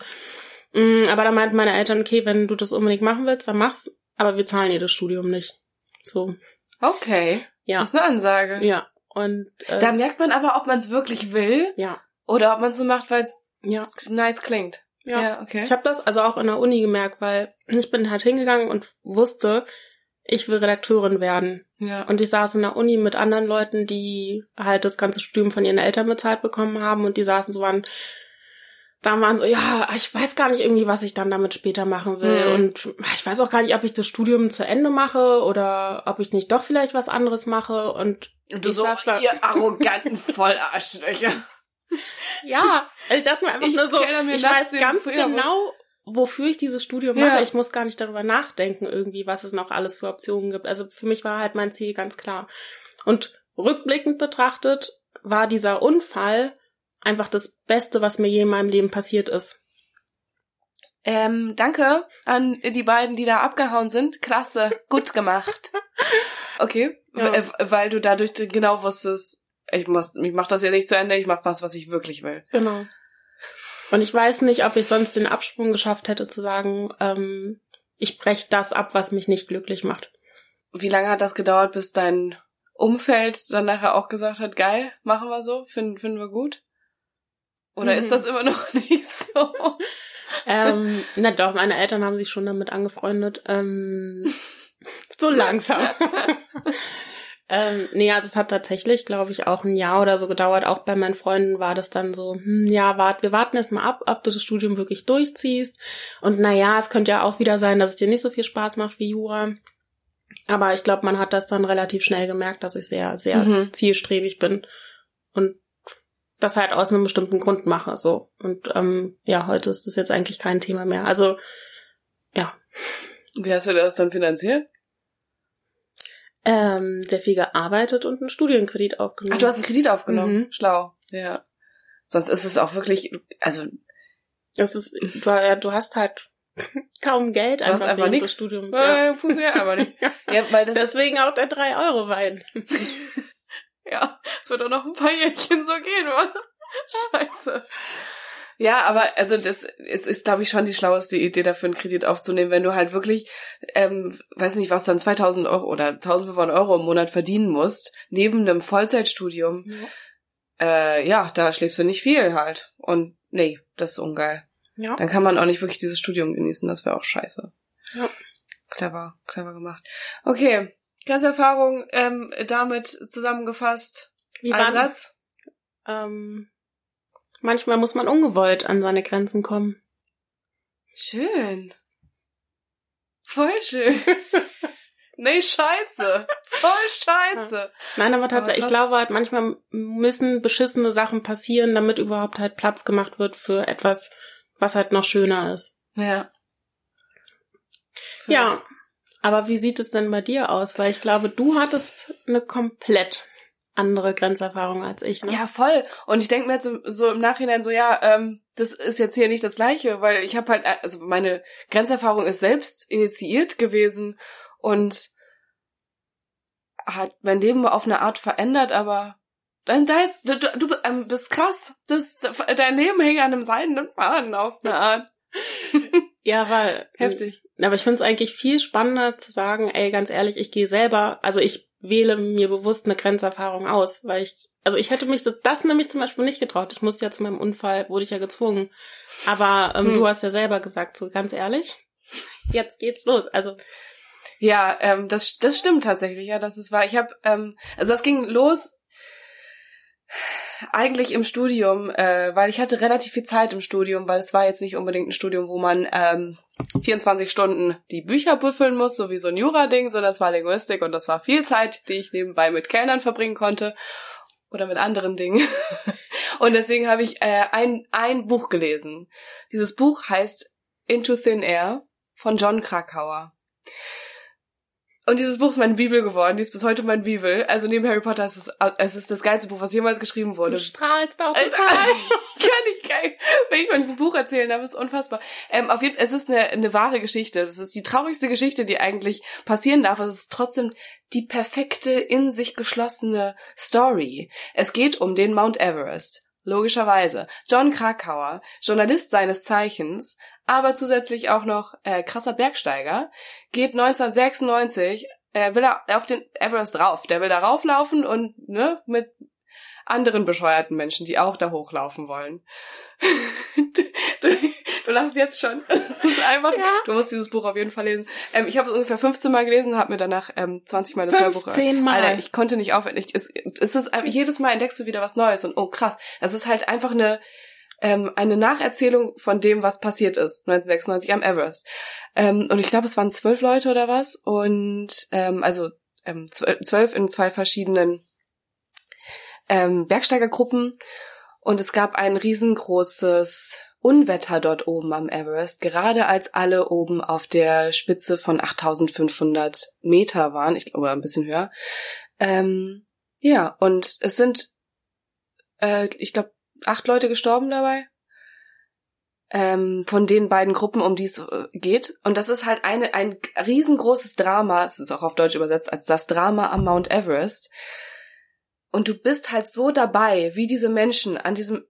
Mm, aber da meinten meine Eltern, okay, wenn du das unbedingt machen willst, dann mach's aber wir zahlen ihr das Studium nicht. So. Okay. Ja. Das ist eine Ansage. Ja. Und äh, da merkt man aber, ob man es wirklich will. Ja. Oder ob man es so macht, weil es ja. nice klingt. Ja. ja, okay. Ich habe das also auch in der Uni gemerkt, weil ich bin halt hingegangen und wusste, ich will Redakteurin werden. Ja. Und ich saß in der Uni mit anderen Leuten, die halt das ganze Studium von ihren Eltern bezahlt bekommen haben und die saßen so an da waren so, ja, ich weiß gar nicht irgendwie, was ich dann damit später machen will. Mhm. Und ich weiß auch gar nicht, ob ich das Studium zu Ende mache oder ob ich nicht doch vielleicht was anderes mache. Und, und du so, da, ihr arroganten Vollarschlöcher. ja, ich dachte mir einfach ich nur so, ich weiß ganz genau, wofür ich dieses Studium mache. Ja. Ich muss gar nicht darüber nachdenken irgendwie, was es noch alles für Optionen gibt. Also für mich war halt mein Ziel ganz klar. Und rückblickend betrachtet war dieser Unfall einfach das Beste, was mir je in meinem Leben passiert ist. Ähm, danke an die beiden, die da abgehauen sind. Klasse, gut gemacht. Okay, ja. weil du dadurch genau wusstest, ich muss, ich mach das ja nicht zu Ende, ich mach was, was ich wirklich will. Genau. Und ich weiß nicht, ob ich sonst den Absprung geschafft hätte zu sagen, ähm, ich brech das ab, was mich nicht glücklich macht. Wie lange hat das gedauert, bis dein Umfeld dann nachher auch gesagt hat, geil, machen wir so, finden, finden wir gut? Oder mhm. ist das immer noch nicht so? ähm, na doch, meine Eltern haben sich schon damit angefreundet. Ähm, so langsam. ähm, nee, also es hat tatsächlich, glaube ich, auch ein Jahr oder so gedauert. Auch bei meinen Freunden war das dann so, hm, ja, wart, wir warten erst mal ab, ob du das Studium wirklich durchziehst. Und na ja, es könnte ja auch wieder sein, dass es dir nicht so viel Spaß macht wie Jura. Aber ich glaube, man hat das dann relativ schnell gemerkt, dass ich sehr, sehr mhm. zielstrebig bin. Und das halt aus einem bestimmten Grund mache. So. Und ähm, ja, heute ist das jetzt eigentlich kein Thema mehr. Also, ja. Wie hast du das dann finanziert? Ähm, sehr viel gearbeitet und einen Studienkredit aufgenommen. Ach, du hast einen Kredit aufgenommen. Mhm. Schlau. Ja. Sonst ist es auch wirklich, also Das ist, du, ja, du hast halt kaum Geld du hast einfach, einfach während des nichts. Studiums. Ja. Ja. Funktioniert einfach nicht. Ja, weil das Deswegen auch der 3-Euro-Wein. Ja, es wird auch noch ein paar Jährchen so gehen, oder? Scheiße. Ja, aber also das ist, ist glaube ich, schon die schlaueste Idee dafür, einen Kredit aufzunehmen, wenn du halt wirklich, ähm, weiß nicht, was dann 2000 Euro oder 1500 Euro im Monat verdienen musst, neben einem Vollzeitstudium. Äh, ja, da schläfst du nicht viel halt. Und nee, das ist ungeil. Ja. Dann kann man auch nicht wirklich dieses Studium genießen, das wäre auch scheiße. Ja. Clever, clever gemacht. Okay, ganze Erfahrung ähm, damit zusammengefasst. Wie Ein war Satz. Ähm, manchmal muss man ungewollt an seine Grenzen kommen. Schön. Voll schön. nee, scheiße. Voll scheiße. Nein, aber tatsächlich, krass. ich glaube halt, manchmal müssen beschissene Sachen passieren, damit überhaupt halt Platz gemacht wird für etwas, was halt noch schöner ist. Ja. Ja. Aber wie sieht es denn bei dir aus? Weil ich glaube, du hattest eine komplett andere Grenzerfahrung als ich. Ne? Ja, voll. Und ich denke mir jetzt so- im Nachhinein so, ja, ähm, das ist jetzt hier nicht das Gleiche, weil ich habe halt, also meine Grenzerfahrung ist selbst initiiert gewesen und hat mein Leben auf eine Art verändert, aber dein, dein, du, du, ähm, bist krass. Das, dein Leben hängt an einem seidenen Faden auf eine Art. Ja, weil Heftig. Aber ich finde es eigentlich viel spannender zu sagen, ey, ganz ehrlich, ich gehe selber, also ich wähle mir bewusst eine Grenzerfahrung aus, weil ich, also ich hätte mich so- das nämlich zum Beispiel nicht getraut. Ich musste ja zu meinem Unfall, wurde ich ja gezwungen. Aber ähm, Hm. du hast ja selber gesagt, so ganz ehrlich, jetzt geht's los. Also Ja, ähm, das, das stimmt tatsächlich, ja, das ist wahr. Ich habe, ähm, also das ging los eigentlich im Studium, äh, weil ich hatte relativ viel Zeit im Studium, weil es war jetzt nicht unbedingt ein Studium, wo man ähm, 24 Stunden die Bücher büffeln muss, so wie so ein Jura-Ding, sondern es war Linguistik und das war viel Zeit, die ich nebenbei mit Kellnern verbringen konnte oder mit anderen Dingen. Und deswegen habe ich äh, ein, ein Buch gelesen. Dieses Buch heißt Into Thin Air von John Krakauer. Und dieses Buch ist meine Bibel geworden. Die ist bis heute mein Bibel. Also neben Harry Potter ist es, es ist das geilste Buch, was jemals geschrieben du wurde. strahlst auch Alter, total. kann ich geil. Wenn ich von diesem Buch erzählen darf, ist unfassbar. Ähm, auf jeden es ist eine, eine wahre Geschichte. Das ist die traurigste Geschichte, die eigentlich passieren darf. Es ist trotzdem die perfekte, in sich geschlossene Story. Es geht um den Mount Everest. Logischerweise. John Krakauer, Journalist seines Zeichens, aber zusätzlich auch noch äh, krasser Bergsteiger, geht 1996, äh, will er auf den Everest rauf. Der will da rauflaufen und ne, mit anderen bescheuerten Menschen, die auch da hochlaufen wollen. du, du, du lachst jetzt schon. Das ist einfach, Ja. du musst dieses Buch auf jeden Fall lesen. Ähm, ich habe es ungefähr 15 Mal gelesen, habe mir danach ähm, 20 Mal das Hörbuch 15 Mal. Alter, ich konnte nicht aufhören. Ich, es, es ist jedes Mal entdeckst du wieder was Neues und oh krass, es ist halt einfach eine ähm, eine Nacherzählung von dem, was passiert ist 1996 am Everest. Ähm, und ich glaube, es waren zwölf Leute oder was und ähm, also ähm, zwölf in zwei verschiedenen ähm, Bergsteigergruppen und es gab ein riesengroßes Unwetter dort oben am Everest, gerade als alle oben auf der Spitze von 8500 Meter waren, ich glaube ein bisschen höher. Ähm, ja, und es sind, äh, ich glaube, acht Leute gestorben dabei. Ähm, von den beiden Gruppen, um die es äh, geht. Und das ist halt eine, ein riesengroßes Drama, es ist auch auf Deutsch übersetzt als das Drama am Mount Everest. Und du bist halt so dabei, wie diese Menschen an diesem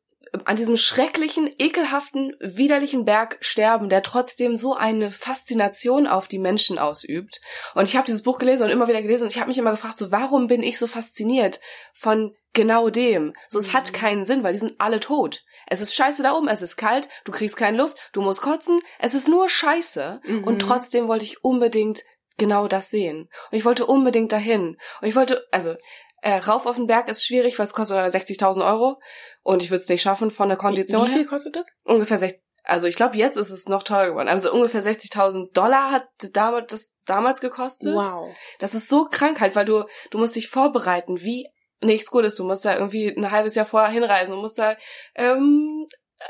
an diesem schrecklichen, ekelhaften, widerlichen Berg sterben, der trotzdem so eine Faszination auf die Menschen ausübt. Und ich habe dieses Buch gelesen und immer wieder gelesen und ich habe mich immer gefragt, so warum bin ich so fasziniert von genau dem? So es hat Mhm. keinen Sinn, weil die sind alle tot. Es ist scheiße da oben, es ist kalt, du kriegst keine Luft, du musst kotzen, es ist nur scheiße. Mhm. Und trotzdem wollte ich unbedingt genau das sehen. Und ich wollte unbedingt dahin. Und ich wollte, also äh, rauf auf den Berg ist schwierig, weil es kostet 60.000 Euro. Und ich würde es nicht schaffen von der Kondition Wie her viel kostet das? ungefähr 60, also ich glaube, jetzt ist es noch teurer geworden. Also ungefähr 60.000 Dollar hat damals, das damals gekostet. Wow. Das ist so krank halt, weil du, du musst dich vorbereiten, wie nichts Gutes. Du musst da irgendwie ein halbes Jahr vorher hinreisen. Du musst da, ähm,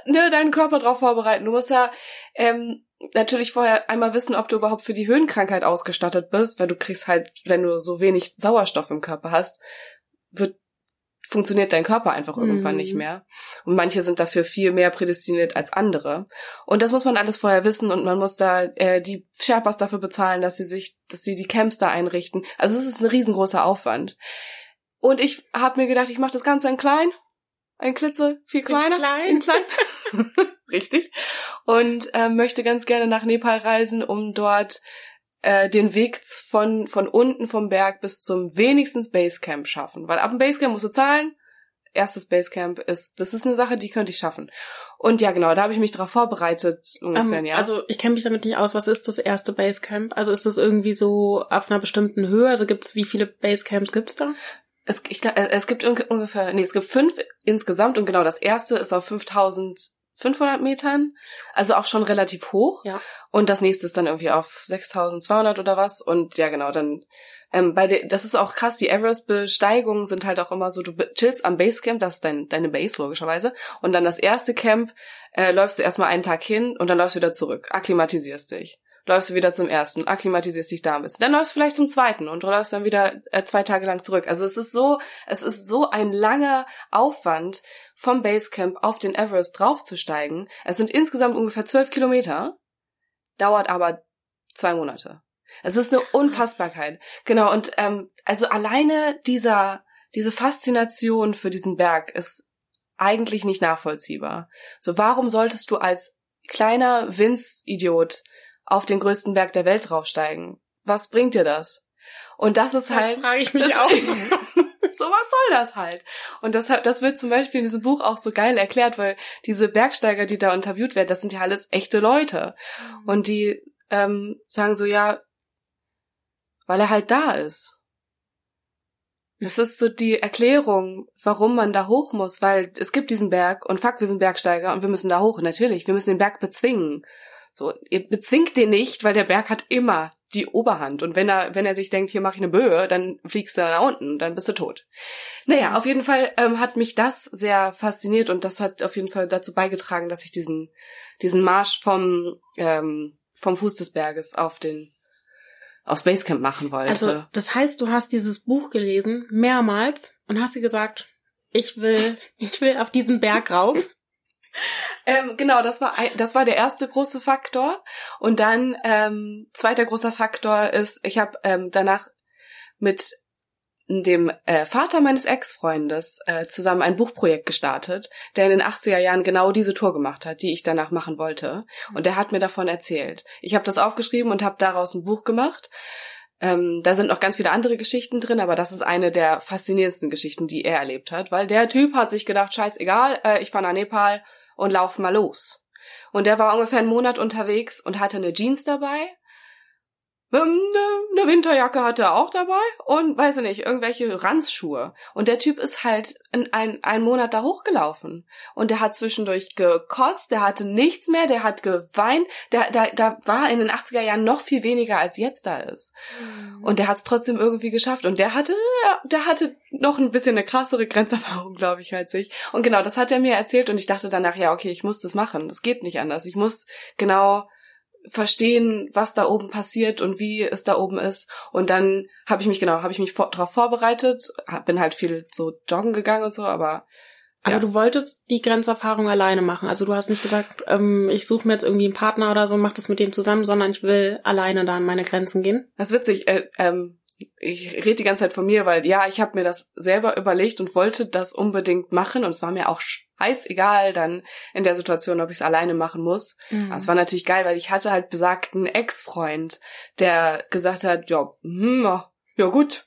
ne, deinen Körper drauf vorbereiten. Du musst da, ähm, natürlich vorher einmal wissen, ob du überhaupt für die Höhenkrankheit ausgestattet bist, weil du kriegst halt, wenn du so wenig Sauerstoff im Körper hast, wird funktioniert dein Körper einfach irgendwann Mhm. nicht mehr. Und manche sind dafür viel mehr prädestiniert als andere. Und das muss man alles vorher wissen und man muss da äh, die Sherpas dafür bezahlen, dass sie sich, dass sie die Camps da einrichten. Also es ist ein riesengroßer Aufwand. Und ich habe mir gedacht, ich mache das Ganze in klein, ein Klitze, viel kleiner, klein. in klein. Richtig. Und ähm, möchte ganz gerne nach Nepal reisen, um dort äh, den Weg von, von unten vom Berg bis zum wenigstens Basecamp schaffen. Weil ab dem Basecamp musst du zahlen. Erstes Basecamp ist, das ist eine Sache, die könnte ich schaffen. Und ja, genau, da habe ich mich drauf vorbereitet, ungefähr, Ähm, ja. Also ich kenne mich damit nicht aus. Was ist das erste Basecamp? Also ist das irgendwie so auf einer bestimmten Höhe? Also gibt's wie viele Basecamps gibt's da? Es, ich, äh, es gibt unge- ungefähr, nee, es gibt fünf insgesamt und genau das erste ist auf 5500 Metern, also auch schon relativ hoch. Ja. Und das nächste ist dann irgendwie auf 6200 oder was. Und ja, genau, dann ähm, bei der, das ist auch krass, die Everest-Besteigungen sind halt auch immer so, du chillst am Basecamp, das ist dein, deine Base logischerweise. Und dann das erste Camp äh, läufst du erstmal einen Tag hin und dann läufst du wieder zurück, akklimatisierst dich. Läufst du wieder zum ersten, akklimatisierst dich da ein bisschen. Dann läufst du vielleicht zum zweiten und du läufst dann wieder äh, zwei Tage lang zurück. Also es ist so, es ist so ein langer Aufwand, vom Basecamp auf den Everest draufzusteigen. Es sind insgesamt ungefähr zwölf Kilometer, dauert aber zwei Monate. Es ist eine Unfassbarkeit. Genau, und ähm, also alleine dieser, diese Faszination für diesen Berg ist eigentlich nicht nachvollziehbar. So, warum solltest du als kleiner Winz-Idiot auf den größten Berg der Welt draufsteigen? Was bringt dir das? Und das ist Das halt. frage ich mich das- auch. so was soll das halt? Und das, das wird zum Beispiel in diesem Buch auch so geil erklärt, weil diese Bergsteiger, die da interviewt werden, das sind ja alles echte Leute. Und die ähm, sagen so, ja, weil er halt da ist. Das ist so die Erklärung, warum man da hoch muss, weil es gibt diesen Berg und fuck, wir sind Bergsteiger und wir müssen da hoch. Natürlich, wir müssen den Berg bezwingen. So, ihr bezwingt den nicht, weil der Berg hat immer die Oberhand. Und wenn er, wenn er sich denkt, hier mache ich eine Böe, dann fliegst du nach unten, dann bist du tot. Naja, auf jeden Fall ähm, hat mich das sehr fasziniert und das hat auf jeden Fall dazu beigetragen, dass ich diesen, diesen Marsch vom, ähm, vom Fuß des Berges auf den, aufs Basecamp machen wollte. Also das heißt, du hast dieses Buch gelesen mehrmals und hast dir gesagt, ich will, ich will auf diesen Berg rauf. Ähm, genau, das war ein, das war der erste große Faktor. Und dann ähm, zweiter großer Faktor ist, ich habe ähm, danach mit dem äh, Vater meines Ex-Freundes äh, zusammen ein Buchprojekt gestartet, der in den 80er Jahren genau diese Tour gemacht hat, die ich danach machen wollte. Und der hat mir davon erzählt. Ich habe das aufgeschrieben und habe daraus ein Buch gemacht. Ähm, da sind noch ganz viele andere Geschichten drin, aber das ist eine der faszinierendsten Geschichten, die er erlebt hat, weil der Typ hat sich gedacht, scheißegal, äh, ich fahre nach Nepal und lauf mal los. Und der war ungefähr einen Monat unterwegs und hatte eine Jeans dabei. Ähm, Eine, eine Winterjacke hatte er auch dabei und weiß ich nicht, irgendwelche Ranzschuhe. Und der Typ ist halt in ein, einen Monat da hochgelaufen. Und der hat zwischendurch gekotzt, der hatte nichts mehr, der hat geweint, der, da, da war in den 80er Jahren noch viel weniger als jetzt da ist. Und der hat es trotzdem irgendwie geschafft. Und der hatte, der hatte noch ein bisschen eine krassere Grenzerfahrung, glaube ich, als ich. Und genau, das hat er mir erzählt und ich dachte danach, ja, okay, ich muss das machen. Das geht nicht anders. Ich muss genau verstehen, was da oben passiert und wie es da oben ist. Und dann habe ich mich genau, habe ich mich vor, darauf vorbereitet, hab, bin halt viel so joggen gegangen und so, aber Aber Ja. du wolltest die Grenzerfahrung alleine machen. Also du hast nicht gesagt, ähm, ich suche mir jetzt irgendwie einen Partner oder so, mach das mit dem zusammen, sondern ich will alleine da an meine Grenzen gehen. Das ist witzig. Äh, ähm, ich rede die ganze Zeit von mir, weil ja, ich habe mir das selber überlegt und wollte das unbedingt machen und es war mir auch scheißegal dann in der Situation, ob ich es alleine machen muss. Mhm. Aber es war natürlich geil, weil ich hatte halt besagten Ex-Freund, der gesagt hat, ja, hm, ja, ja gut,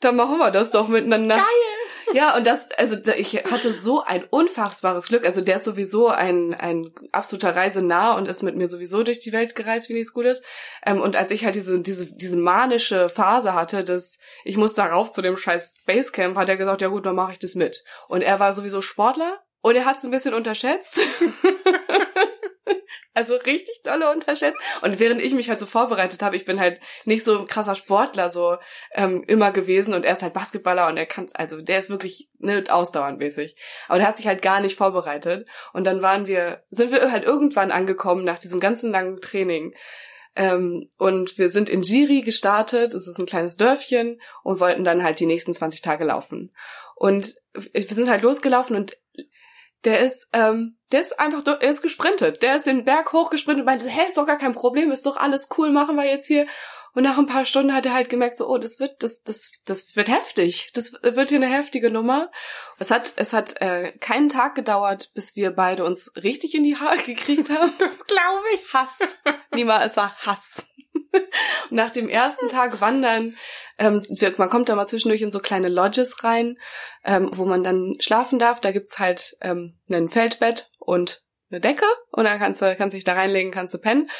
dann machen wir das doch miteinander. Geil! Ja, und das, also ich hatte so ein unfassbares Glück. Also der ist sowieso ein, ein absoluter Reisenah und ist mit mir sowieso durch die Welt gereist, wie nichts Gutes. Ähm, und als ich halt diese, diese, diese manische Phase hatte, dass ich muss da rauf zu dem scheiß Basecamp, hat er gesagt, ja gut, dann mache ich das mit. Und er war sowieso Sportler und er hat es ein bisschen unterschätzt. Also richtig dolle unterschätzt. Und während ich mich halt so vorbereitet habe, ich bin halt nicht so ein krasser Sportler so ähm, immer gewesen und er ist halt Basketballer und er kann, also der ist wirklich ne, ausdauernd mäßig. Aber der hat sich halt gar nicht vorbereitet. Und dann waren wir, sind wir halt irgendwann angekommen nach diesem ganzen langen Training. Ähm, und wir sind in Giri gestartet, es ist ein kleines Dörfchen und wollten dann halt die nächsten 20 Tage laufen. Und wir sind halt losgelaufen und der ist, ähm, der ist einfach, er ist gesprintet. Der ist den Berg hochgesprintet und meinte, hey, ist doch gar kein Problem, ist doch alles cool, machen wir jetzt hier. Und nach ein paar Stunden hat er halt gemerkt, so, oh, das wird, das, das, das wird heftig. Das wird hier eine heftige Nummer. Es hat, es hat äh, keinen Tag gedauert, bis wir beide uns richtig in die Haare gekriegt haben. Das glaube ich. Hass. Nima, es war Hass. Und nach dem ersten Tag Wandern ähm, man kommt da mal zwischendurch in so kleine Lodges rein, ähm, wo man dann schlafen darf. Da gibt's halt ähm, ein Feldbett und eine Decke und dann kannst du kannst dich da reinlegen, kannst du pennen.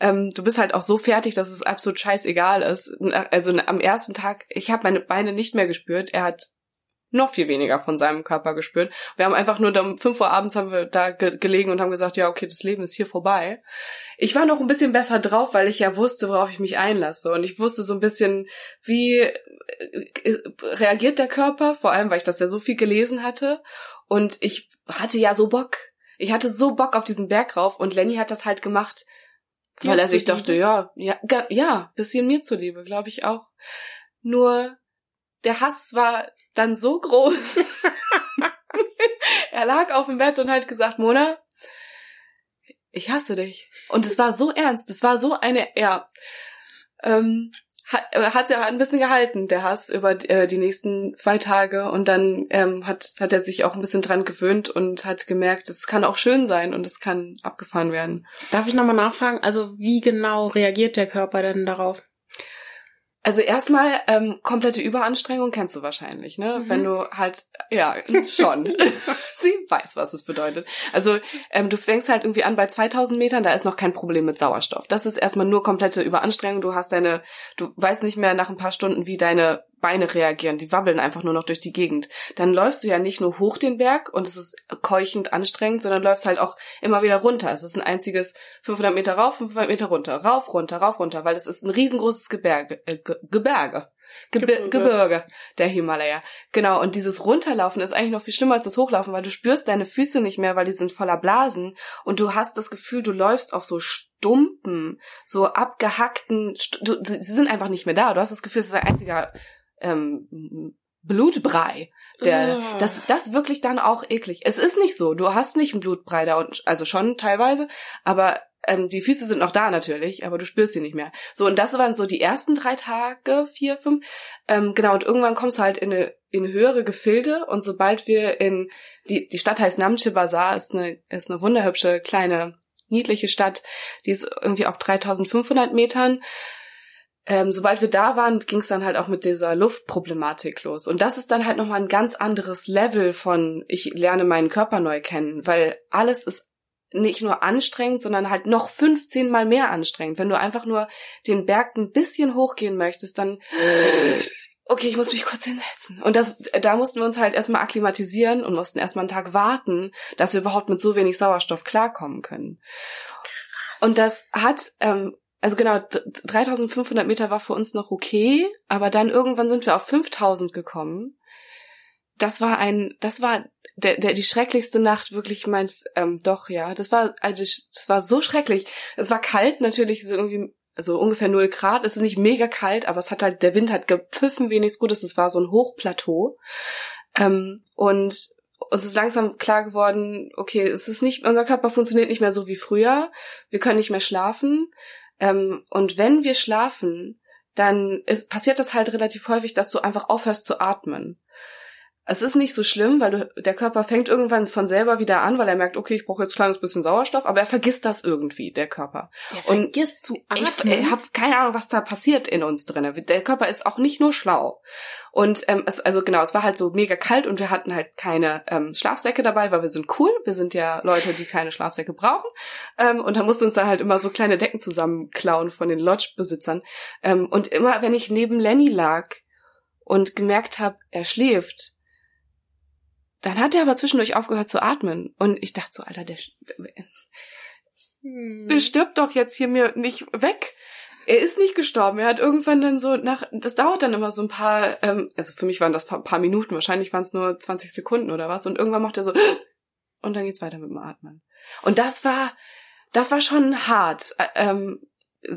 Ähm, du bist halt auch so fertig, dass es absolut scheißegal ist. Also am ersten Tag, ich habe meine Beine nicht mehr gespürt. Er hat noch viel weniger von seinem Körper gespürt. Wir haben einfach nur um fünf Uhr abends haben wir da ge gelegen und haben gesagt, ja, okay, das Leben ist hier vorbei. Ich war noch ein bisschen besser drauf, weil ich ja wusste, worauf ich mich einlasse. Und ich wusste so ein bisschen, wie äh, reagiert der Körper, vor allem, weil ich das ja so viel gelesen hatte. Und ich hatte ja so Bock. Ich hatte so Bock auf diesen Berg rauf und Lenny hat das halt gemacht, weil er sich dachte, ja, ja, ja, bisschen mir zuliebe, glaube ich auch. Nur der Hass war dann so groß. er lag auf dem Bett und hat gesagt, Mona, ich hasse dich. Und es war so ernst, es war so eine, ja, ähm, hat, äh, hat ja ein bisschen gehalten, der Hass über äh, die nächsten zwei Tage und dann ähm, hat, hat er sich auch ein bisschen dran gewöhnt und hat gemerkt, es kann auch schön sein und es kann abgefahren werden. Darf ich nochmal nachfragen, also wie genau reagiert der Körper denn darauf? Also erstmal ähm, komplette Überanstrengung kennst du wahrscheinlich, ne? Mhm. Wenn du halt, ja, schon. Sie weiß, was es bedeutet. Also ähm, du fängst halt irgendwie an bei 2000 Metern, da ist noch kein Problem mit Sauerstoff. Das ist erstmal nur komplette Überanstrengung. Du hast deine, du weißt nicht mehr nach ein paar Stunden, wie deine Beine reagieren, die wabbeln einfach nur noch durch die Gegend. Dann läufst du ja nicht nur hoch den Berg und es ist keuchend anstrengend, sondern läufst halt auch immer wieder runter. Es ist ein einziges 500 Meter rauf, 500 Meter runter, rauf, runter, rauf, runter, weil es ist ein riesengroßes Gebirge, äh, Gebirge. Gebirge. Gebirge, der Himalaya. Genau, und dieses Runterlaufen ist eigentlich noch viel schlimmer als das Hochlaufen, weil du spürst deine Füße nicht mehr, weil die sind voller Blasen und du hast das Gefühl, du läufst auf so stumpen, so abgehackten, du, sie sind einfach nicht mehr da. Du hast das Gefühl, es ist ein einziger ähm, Blutbrei. Der, oh. das, das wirklich dann auch eklig. Es ist nicht so. Du hast nicht einen Blutbrei da und also schon teilweise, aber ähm, die Füße sind noch da natürlich, aber du spürst sie nicht mehr. So, und das waren so die ersten drei Tage, vier, fünf. Ähm, genau, und irgendwann kommst du halt in eine, in höhere Gefilde und sobald wir in, die, die Stadt heißt Namche Bazaar, ist eine, ist eine wunderhübsche, kleine, niedliche Stadt, die ist irgendwie auf 3500 Metern ähm, sobald wir da waren, ging es dann halt auch mit dieser Luftproblematik los. Und das ist dann halt nochmal ein ganz anderes Level von, ich lerne meinen Körper neu kennen, weil alles ist nicht nur anstrengend, sondern halt noch 15 mal mehr anstrengend. Wenn du einfach nur den Berg ein bisschen hochgehen möchtest, dann okay, ich muss mich kurz hinsetzen. Und das, da mussten wir uns halt erstmal akklimatisieren und mussten erstmal einen Tag warten, dass wir überhaupt mit so wenig Sauerstoff klarkommen können. Und das hat ähm, also genau, 3500 Meter war für uns noch okay, aber dann irgendwann sind wir auf 5000 gekommen. Das war ein, das war der, der, die schrecklichste Nacht, wirklich meins, ähm, doch, ja. Das war, also, das war so schrecklich. Es war kalt, natürlich, so irgendwie, also ungefähr null Grad. Es ist nicht mega kalt, aber es hat halt, der Wind hat gepfiffen, wenigstens gut. Es war so ein Hochplateau. Ähm, und uns ist langsam klar geworden, okay, es ist nicht, unser Körper funktioniert nicht mehr so wie früher. Wir können nicht mehr schlafen. Ähm, und wenn wir schlafen, dann ist, passiert das halt relativ häufig, dass du einfach aufhörst zu atmen. Es ist nicht so schlimm, weil du, der Körper fängt irgendwann von selber wieder an, weil er merkt, okay, ich brauche jetzt ein kleines bisschen Sauerstoff, aber er vergisst das irgendwie, der Körper. Der vergisst zu atmen. Ich, ich habe keine Ahnung, was da passiert in uns drinne. Der Körper ist auch nicht nur schlau. Und ähm, es, also genau, es war halt so mega kalt und wir hatten halt keine ähm, Schlafsäcke dabei, weil wir sind cool. Wir sind ja Leute, die keine Schlafsäcke brauchen. Ähm, und dann mussten uns da halt immer so kleine Decken zusammenklauen von den Lodge-Besitzern. Ähm, und immer, wenn ich neben Lenny lag und gemerkt habe, er schläft, dann hat er aber zwischendurch aufgehört zu atmen. Und ich dachte so, Alter, der, hm. der stirbt doch jetzt hier mir nicht weg. Er ist nicht gestorben. Er hat irgendwann dann so nach, das dauert dann immer so ein paar, ähm, also für mich waren das ein paar Minuten, wahrscheinlich waren es nur 20 Sekunden oder was. Und irgendwann macht er so und dann geht's weiter mit dem Atmen. Und das war, das war schon hart, äh, ähm,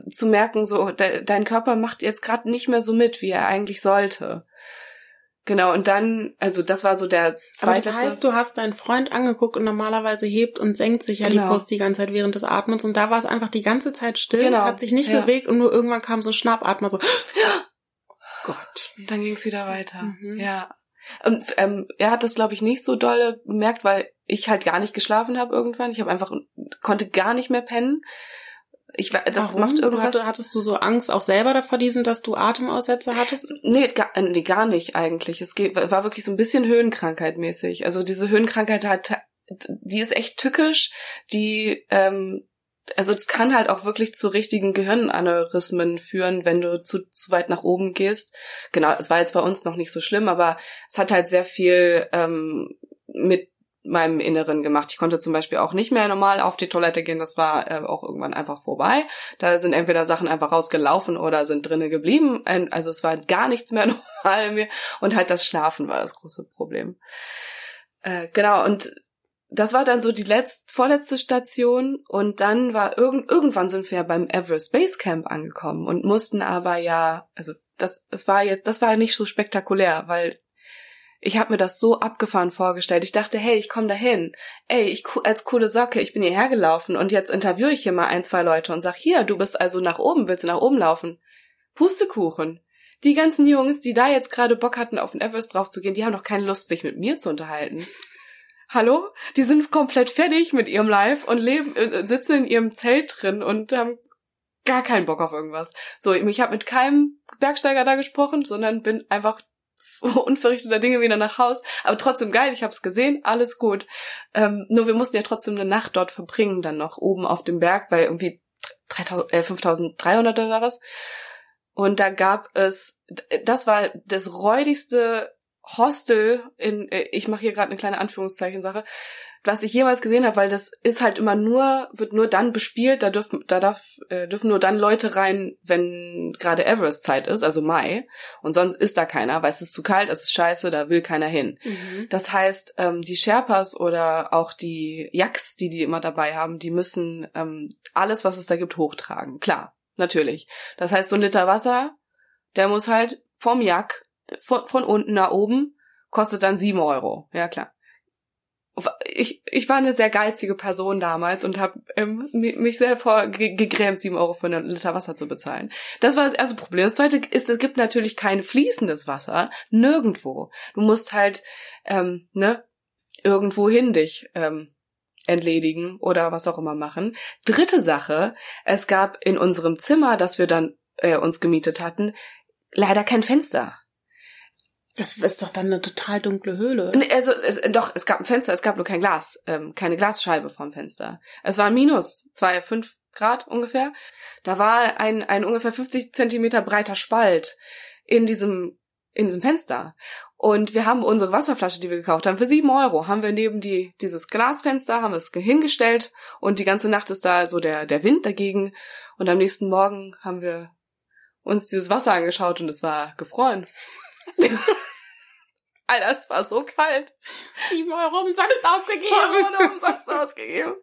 zu merken, so de dein Körper macht jetzt gerade nicht mehr so mit, wie er eigentlich sollte. Genau, und dann, also das war so der zweite. Aber das heißt, du hast deinen Freund angeguckt und normalerweise hebt und senkt sich ja genau. die Brust die ganze Zeit während des Atmens und da war es einfach die ganze Zeit still, genau. es hat sich nicht ja. bewegt und nur irgendwann kam so ein Schnappatmer so. Oh Gott. Und dann ging es wieder weiter. Mhm. Ja. Und ähm, er hat das, glaube ich, nicht so dolle gemerkt, weil ich halt gar nicht geschlafen habe irgendwann. Ich habe einfach konnte gar nicht mehr pennen. Ich, das Warum? macht irgendwas. Hatte, hattest du so Angst auch selber davor diesen, dass du Atemaussetzer hattest? Nee, gar, äh, nee, gar nicht eigentlich. Es war wirklich so ein bisschen Höhenkrankheit mäßig. Also diese Höhenkrankheit hat, die ist echt tückisch. Die, ähm, also es kann halt auch wirklich zu richtigen Gehirnaneurysmen führen, wenn du zu, zu weit nach oben gehst. Genau, es war jetzt bei uns noch nicht so schlimm, aber es hat halt sehr viel ähm, mit meinem Inneren gemacht. Ich konnte zum Beispiel auch nicht mehr normal auf die Toilette gehen. Das war äh, auch irgendwann einfach vorbei. Da sind entweder Sachen einfach rausgelaufen oder sind drinnen geblieben. Also es war gar nichts mehr normal in mir. Und halt das Schlafen war das große Problem. Äh, genau, und das war dann so die letzte, vorletzte Station und dann war irgend, irgendwann sind wir ja beim Everest Base Camp angekommen und mussten aber ja, also das, es war jetzt, das war nicht so spektakulär, weil ich habe mir das so abgefahren vorgestellt. Ich dachte, hey, ich komme dahin. Ey, ich als coole Socke, ich bin hierher gelaufen und jetzt interviewe ich hier mal ein, zwei Leute und sag, hier, du bist also nach oben, willst du nach oben laufen? Pustekuchen. Die ganzen Jungs, die da jetzt gerade Bock hatten, auf den Everest draufzugehen, die haben doch keine Lust, sich mit mir zu unterhalten. Hallo? Die sind komplett fertig mit ihrem Live und leben, äh, sitzen in ihrem Zelt drin und haben gar keinen Bock auf irgendwas. So, ich habe mit keinem Bergsteiger da gesprochen, sondern bin einfach unverrichteter Dinge wieder nach Haus. Aber trotzdem geil, ich habe es gesehen, alles gut. Ähm, nur wir mussten ja trotzdem eine Nacht dort verbringen, dann noch oben auf dem Berg bei irgendwie 3000, äh, 5300 oder was. Und da gab es, das war das räudigste Hostel in, äh, ich mache hier gerade eine kleine Anführungszeichen-Sache, was ich jemals gesehen habe, weil das ist halt immer nur, wird nur dann bespielt, da dürfen, da darf, äh, dürfen nur dann Leute rein, wenn gerade Everest-Zeit ist, also Mai. Und sonst ist da keiner, weil es ist zu kalt, es ist scheiße, da will keiner hin. Mhm. Das heißt, ähm, die Sherpas oder auch die Yaks, die die immer dabei haben, die müssen ähm, alles, was es da gibt, hochtragen. Klar, natürlich. Das heißt, so ein Liter Wasser, der muss halt vom Yak von, von unten nach oben, kostet dann sieben Euro. Ja, klar ich, ich war eine sehr geizige Person damals und habe ähm, mich sehr vor gegrämt, sieben Euro für einen Liter Wasser zu bezahlen. Das war das erste Problem. Das zweite ist, es gibt natürlich kein fließendes Wasser, nirgendwo. Du musst halt, ähm, ne, irgendwo hin dich ähm, entledigen oder was auch immer machen. Dritte Sache, es gab in unserem Zimmer, das wir dann äh, uns gemietet hatten, leider kein Fenster. Das ist doch dann eine total dunkle Höhle. Also es, doch, es gab ein Fenster, es gab nur kein Glas, ähm, keine Glasscheibe vom Fenster. Es war minus zwei, fünf Grad ungefähr. Da war ein, ein ungefähr 50 Zentimeter breiter Spalt in diesem, in diesem Fenster. Und wir haben unsere Wasserflasche, die wir gekauft haben, für sieben Euro, haben wir neben die, dieses Glasfenster, haben wir es hingestellt und die ganze Nacht ist da so der, der Wind dagegen. Und am nächsten Morgen haben wir uns dieses Wasser angeschaut und es war gefroren. Alter, es war so kalt. Sieben Euro umsonst ausgegeben. Euro umsonst ausgegeben.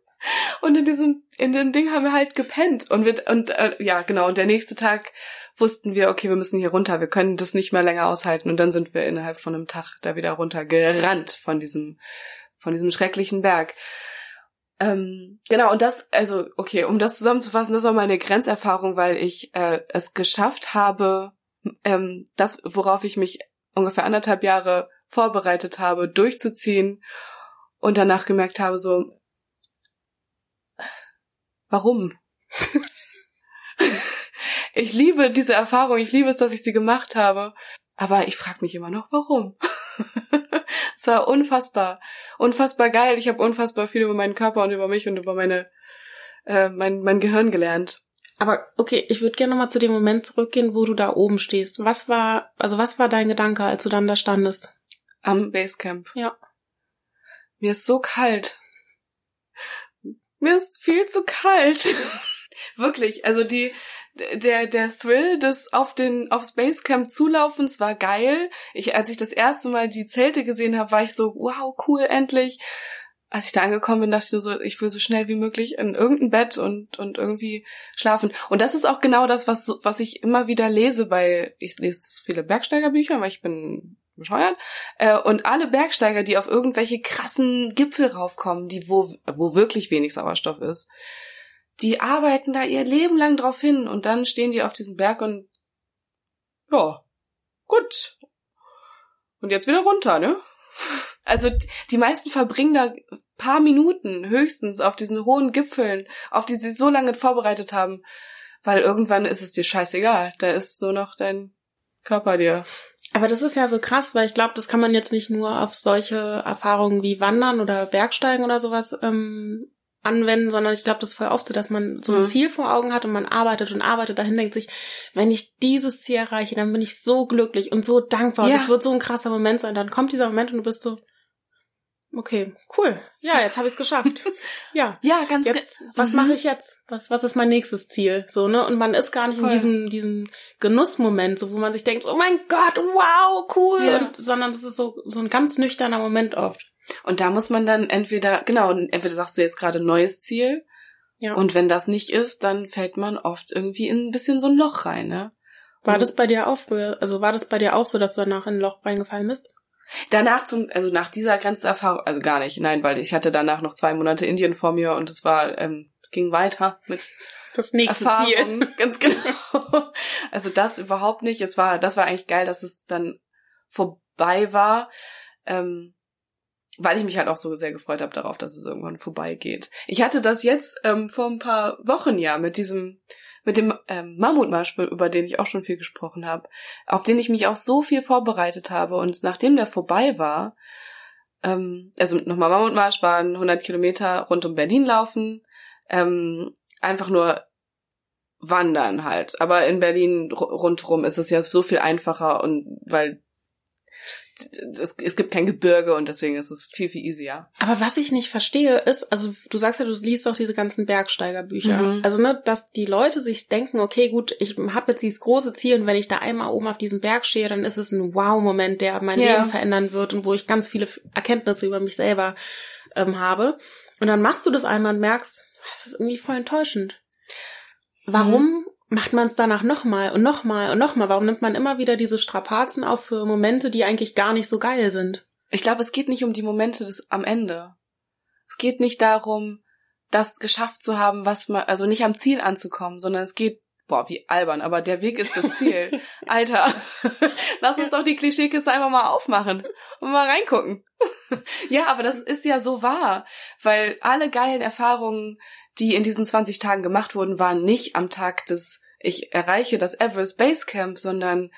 Und in diesem, in dem Ding haben wir halt gepennt. Und wir, und, äh, ja, genau. Und der nächste Tag wussten wir, okay, wir müssen hier runter. Wir können das nicht mehr länger aushalten. Und dann sind wir innerhalb von einem Tag da wieder runtergerannt von diesem, von diesem schrecklichen Berg. Ähm, genau, und das, also, okay, um das zusammenzufassen, das war meine Grenzerfahrung, weil ich äh, es geschafft habe, ähm, das, worauf ich mich ungefähr anderthalb Jahre vorbereitet habe, durchzuziehen und danach gemerkt habe, so, warum? ich liebe diese Erfahrung, ich liebe es, dass ich sie gemacht habe, aber ich frage mich immer noch, warum? es war unfassbar, unfassbar geil. Ich habe unfassbar viel über meinen Körper und über mich und über meine äh, mein, mein Gehirn gelernt. Aber okay, ich würde gerne nochmal zu dem Moment zurückgehen, wo du da oben stehst. Was war, also was war dein Gedanke, als du dann da standest? Am Basecamp. Ja. Mir ist so kalt. mir ist viel zu kalt. Wirklich, also die, der, der Thrill des auf den, auf Spacecamp zulaufens war geil. Ich, als ich das erste Mal die Zelte gesehen habe, war ich so, wow, cool, endlich. Als ich da angekommen bin, dachte ich nur so, ich will so schnell wie möglich in irgendein Bett und, und irgendwie schlafen. Und das ist auch genau das, was, was ich immer wieder lese bei, ich lese viele Bergsteigerbücher, weil ich bin bescheuert. Äh, und alle Bergsteiger, die auf irgendwelche krassen Gipfel raufkommen, die wo, wo wirklich wenig Sauerstoff ist, die arbeiten da ihr Leben lang drauf hin und dann stehen die auf diesem Berg und ja, gut. Und jetzt wieder runter, ne? Also die meisten verbringen da paar Minuten höchstens auf diesen hohen Gipfeln, auf die sie so lange vorbereitet haben, weil irgendwann ist es dir scheißegal. Da ist so noch dein Körper dir aber das ist ja so krass, weil ich glaube, das kann man jetzt nicht nur auf solche Erfahrungen wie Wandern oder Bergsteigen oder sowas ähm, anwenden, sondern ich glaube, das ist voll oft so, dass man so ein mhm. Ziel vor Augen hat und man arbeitet und arbeitet dahin, denkt sich, wenn ich dieses Ziel erreiche, dann bin ich so glücklich und so dankbar. Ja. Das wird so ein krasser Moment sein. Dann kommt dieser Moment und du bist so, Okay, cool. Ja, jetzt habe ich es geschafft. Ja. Ja, ganz jetzt, Was mhm. mache ich jetzt? Was was ist mein nächstes Ziel? So, ne? Und man ist gar nicht Voll. in diesem diesem Genussmoment, so wo man sich denkt, oh mein Gott, wow, cool, ja. und, sondern das ist so so ein ganz nüchterner Moment oft. Und da muss man dann entweder genau, entweder sagst du jetzt gerade neues Ziel. Ja. Und wenn das nicht ist, dann fällt man oft irgendwie in ein bisschen so ein Loch rein, ne? War das bei dir auch? Also war das bei dir auch so, dass du danach in ein Loch reingefallen bist? Danach zum, also nach dieser Grenzerfahrung, also gar nicht, nein, weil ich hatte danach noch zwei Monate Indien vor mir und es war, ähm, ging weiter mit das nächste Erfahrung. Ziel. Ganz genau. Also das überhaupt nicht. Es war, das war eigentlich geil, dass es dann vorbei war. Ähm, weil ich mich halt auch so sehr gefreut habe darauf, dass es irgendwann vorbeigeht. Ich hatte das jetzt ähm, vor ein paar Wochen ja mit diesem mit dem ähm, Mammutmarsch, über den ich auch schon viel gesprochen habe, auf den ich mich auch so viel vorbereitet habe. Und nachdem der vorbei war, ähm, also nochmal Mammutmarsch waren 100 Kilometer rund um Berlin laufen, ähm, einfach nur wandern halt. Aber in Berlin rundrum ist es ja so viel einfacher und weil es, es gibt kein Gebirge und deswegen ist es viel, viel easier. Aber was ich nicht verstehe ist, also du sagst ja, du liest doch diese ganzen Bergsteigerbücher. Mhm. Also, ne, dass die Leute sich denken, okay, gut, ich habe jetzt dieses große Ziel und wenn ich da einmal oben auf diesem Berg stehe, dann ist es ein Wow-Moment, der mein ja. Leben verändern wird und wo ich ganz viele Erkenntnisse über mich selber ähm, habe. Und dann machst du das einmal und merkst, das ist irgendwie voll enttäuschend. Warum mhm macht man es danach nochmal und nochmal und nochmal? Warum nimmt man immer wieder diese Strapazen auf für Momente, die eigentlich gar nicht so geil sind? Ich glaube, es geht nicht um die Momente des, am Ende. Es geht nicht darum, das geschafft zu haben, was man, also nicht am Ziel anzukommen, sondern es geht, boah, wie albern, aber der Weg ist das Ziel. Alter, lass uns doch die Klischeekiste einfach mal aufmachen und mal reingucken. ja, aber das ist ja so wahr, weil alle geilen Erfahrungen, die in diesen 20 Tagen gemacht wurden, waren nicht am Tag des ich erreiche das Everest Base Camp, sondern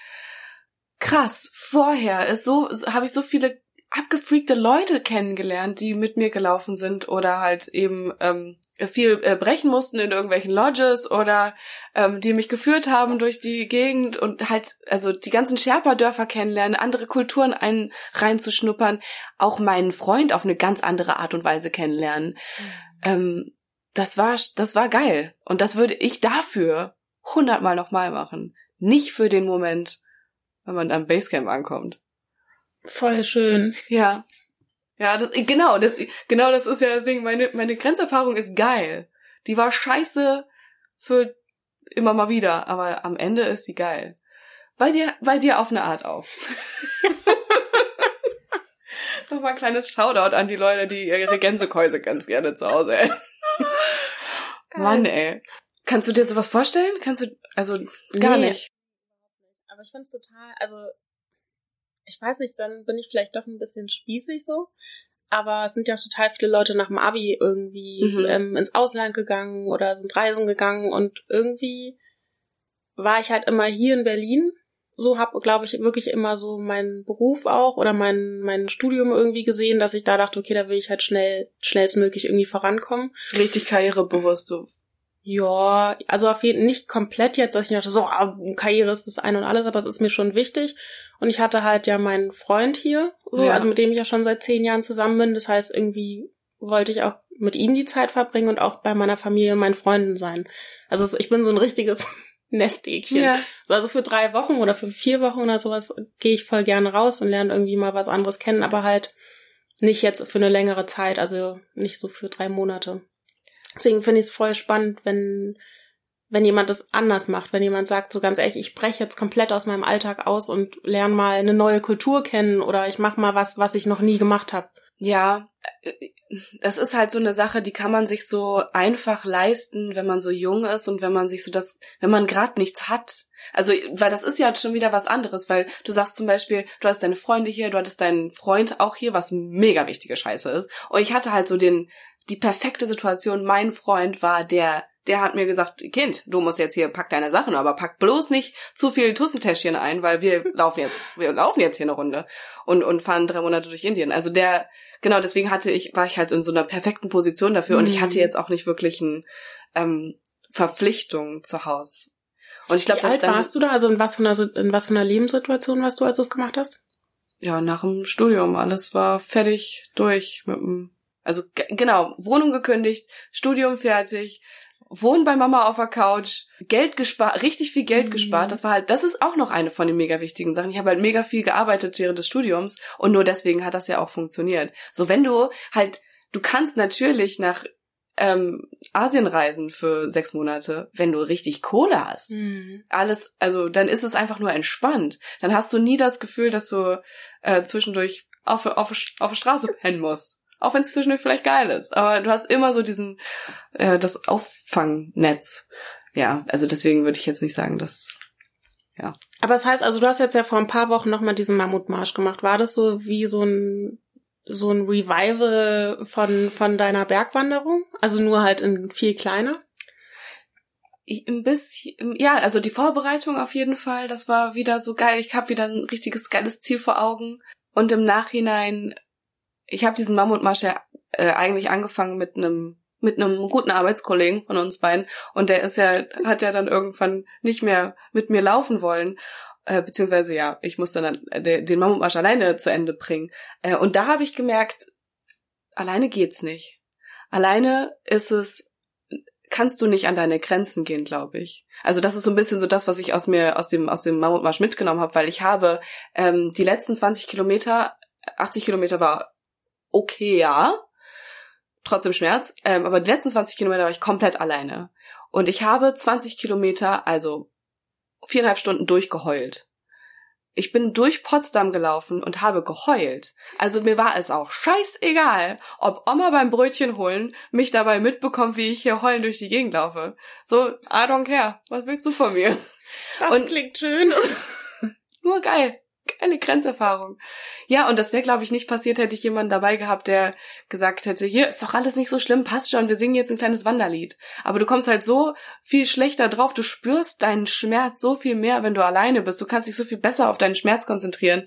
krass, vorher ist so, habe ich so viele abgefreakte Leute kennengelernt, die mit mir gelaufen sind oder halt eben ähm, viel äh, brechen mussten in irgendwelchen Lodges oder ähm, die mich geführt haben durch die Gegend und halt also die ganzen Sherpa-Dörfer kennenlernen, andere Kulturen ein reinzuschnuppern, auch meinen Freund auf eine ganz andere Art und Weise kennenlernen. Mhm. Ähm, das war, das war geil. Und das würde ich dafür hundertmal nochmal machen. Nicht für den Moment, wenn man am Basecamp ankommt. Voll schön. Ja. Ja, das, genau, das, genau das ist ja das Ding. Meine, meine Grenzerfahrung ist geil. Die war scheiße für immer mal wieder, aber am Ende ist sie geil. Bei dir, bei dir auf eine Art auf. Nochmal ein kleines Shoutout an die Leute, die ihre Gänsekäuse ganz gerne zu Hause hätten. Mann, ey. Kannst du dir sowas vorstellen? Kannst du, also gar nee. nicht. Aber ich find's total, also ich weiß nicht, dann bin ich vielleicht doch ein bisschen spießig so. Aber es sind ja total viele Leute nach dem Abi irgendwie mhm. ähm, ins Ausland gegangen oder sind reisen gegangen und irgendwie war ich halt immer hier in Berlin. So habe, glaube ich, wirklich immer so meinen Beruf auch oder mein, mein Studium irgendwie gesehen, dass ich da dachte, okay, da will ich halt schnell, schnellstmöglich irgendwie vorankommen. Richtig karrierebewusst, du ja, also auf jeden Fall nicht komplett jetzt, dass ich dachte, so, ah, Karriere ist das eine und alles, aber es ist mir schon wichtig. Und ich hatte halt ja meinen Freund hier, so, ja. also mit dem ich ja schon seit zehn Jahren zusammen bin. Das heißt, irgendwie wollte ich auch mit ihm die Zeit verbringen und auch bei meiner Familie und meinen Freunden sein. Also ich bin so ein richtiges Nesthäkchen. Ja. So, also für drei Wochen oder für vier Wochen oder sowas gehe ich voll gerne raus und lerne irgendwie mal was anderes kennen, aber halt nicht jetzt für eine längere Zeit, also nicht so für drei Monate. Deswegen finde ich es voll spannend, wenn wenn jemand das anders macht, wenn jemand sagt, so ganz ehrlich, ich breche jetzt komplett aus meinem Alltag aus und lerne mal eine neue Kultur kennen oder ich mache mal was, was ich noch nie gemacht habe. Ja, es ist halt so eine Sache, die kann man sich so einfach leisten, wenn man so jung ist und wenn man sich so das, wenn man gerade nichts hat. Also, weil das ist ja schon wieder was anderes, weil du sagst zum Beispiel, du hast deine Freunde hier, du hattest deinen Freund auch hier, was mega wichtige Scheiße ist. Und ich hatte halt so den, die perfekte Situation. Mein Freund war der der hat mir gesagt, Kind, du musst jetzt hier, pack deine Sachen, aber pack bloß nicht zu viel Tussentäschchen ein, weil wir laufen jetzt, wir laufen jetzt hier eine Runde und, und fahren drei Monate durch Indien. Also der, genau, deswegen hatte ich, war ich halt in so einer perfekten Position dafür mhm. und ich hatte mhm. jetzt auch nicht wirklich ein, ähm, Verpflichtung zu Hause. Und ich glaube, wie alt warst du da? Also in was für einer, in was für einer Lebenssituation warst du, als du es gemacht hast? Ja, nach dem Studium. Alles war fertig durch mit dem, also genau, Wohnung gekündigt, Studium fertig, wohnen bei Mama auf der Couch, Geld gespart, richtig viel Geld mhm. gespart. Das war halt, das ist auch noch eine von den mega wichtigen Sachen. Ich habe halt mega viel gearbeitet während des Studiums und nur deswegen hat das ja auch funktioniert. So, wenn du halt, du kannst natürlich nach ähm, Asien reisen für sechs Monate, wenn du richtig Kohle hast. Mhm. Alles, also dann ist es einfach nur entspannt. Dann hast du nie das Gefühl, dass du äh, zwischendurch auf, auf, auf der Straße pennen musst. Auch wenn es zwischendurch vielleicht geil ist. Aber du hast immer so diesen, äh, das Auffangnetz. Ja, also deswegen würde ich jetzt nicht sagen, dass, ja. Aber das heißt, also du hast jetzt ja vor ein paar Wochen nochmal diesen Mammutmarsch gemacht. War das so wie so ein, so ein Revival von, von deiner Bergwanderung? Also nur halt in viel kleiner? Ich, ein bisschen, ja, also die Vorbereitung auf jeden Fall, das war wieder so geil. Ich habe wieder ein richtiges geiles Ziel vor Augen. Und im Nachhinein ich habe diesen Mammutmarsch ja äh, eigentlich angefangen mit einem mit einem guten Arbeitskollegen von uns beiden. Und der ist ja hat ja dann irgendwann nicht mehr mit mir laufen wollen. Äh, beziehungsweise ja ich musste dann äh, den Mammutmarsch alleine zu Ende bringen. Äh, und da habe ich gemerkt alleine geht's nicht. Alleine ist es kannst du nicht an deine Grenzen gehen, glaube ich. Also das ist so ein bisschen so das, was ich aus mir aus dem aus dem Mammutmarsch mitgenommen habe, weil ich habe ähm, die letzten 20 Kilometer, 80 Kilometer war okay, ja. Trotzdem Schmerz. Ähm, aber die letzten 20 Kilometer war ich komplett alleine. Und ich habe 20 Kilometer, also viereinhalb Stunden durchgeheult. Ich bin durch Potsdam gelaufen und habe geheult. Also mir war es auch scheißegal, ob Oma beim Brötchen holen mich dabei mitbekommt, wie ich hier heulen durch die Gegend laufe. So, I don't care. Was willst du von mir? Das und klingt schön. nur geil geile Grenzerfahrung. Ja, und das wäre, glaube ich, nicht passiert, hätte ich jemanden dabei gehabt, der gesagt hätte, hier ist doch alles nicht so schlimm, passt schon, wir singen jetzt ein kleines Wanderlied. Aber du kommst halt so viel schlechter drauf, du spürst deinen Schmerz so viel mehr, wenn du alleine bist. Du kannst dich so viel besser auf deinen Schmerz konzentrieren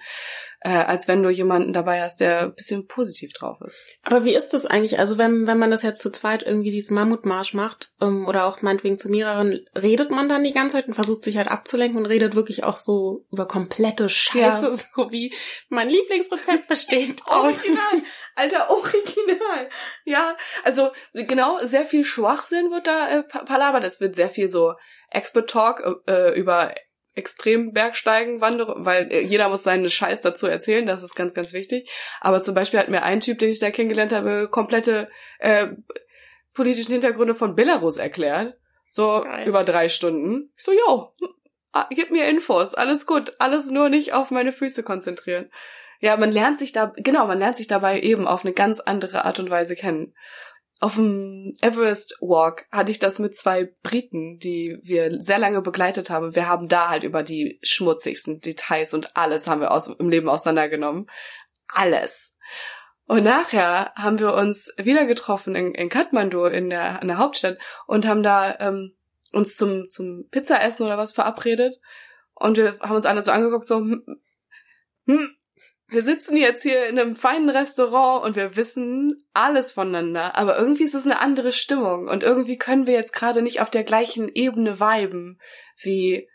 äh, als wenn du jemanden dabei hast, der ein bisschen positiv drauf ist. Aber wie ist das eigentlich? Also wenn, wenn man das jetzt zu zweit irgendwie diesen Mammutmarsch macht ähm, oder auch meinetwegen zu mehreren, redet man dann die ganze Zeit und versucht sich halt abzulenken und redet wirklich auch so über komplette Scheiße, ja. so wie mein Lieblingsrezept besteht aus. Original, alter Original. Ja, also genau, sehr viel Schwachsinn wird da äh, palabert. Es wird sehr viel so Expert Talk äh, über extrem Bergsteigen wandere, weil äh, jeder muss seinen Scheiß dazu erzählen, das ist ganz, ganz wichtig. Aber zum Beispiel hat mir ein Typ, den ich da kennengelernt habe, komplette äh, politischen Hintergründe von Belarus erklärt. So Geil. über drei Stunden. Ich so, yo, ah, gib mir Infos, alles gut, alles nur nicht auf meine Füße konzentrieren. Ja, man lernt sich da, genau, man lernt sich dabei eben auf eine ganz andere Art und Weise kennen. Auf dem Everest Walk hatte ich das mit zwei Briten, die wir sehr lange begleitet haben. Wir haben da halt über die schmutzigsten Details und alles haben wir aus, im Leben auseinandergenommen. Alles. Und nachher haben wir uns wieder getroffen in, in Kathmandu, in der, in der Hauptstadt, und haben da ähm, uns zum, zum Pizzaessen oder was verabredet. Und wir haben uns alle so angeguckt, so, hm, hm, wir sitzen jetzt hier in einem feinen Restaurant und wir wissen alles voneinander, aber irgendwie ist es eine andere Stimmung und irgendwie können wir jetzt gerade nicht auf der gleichen Ebene viben wie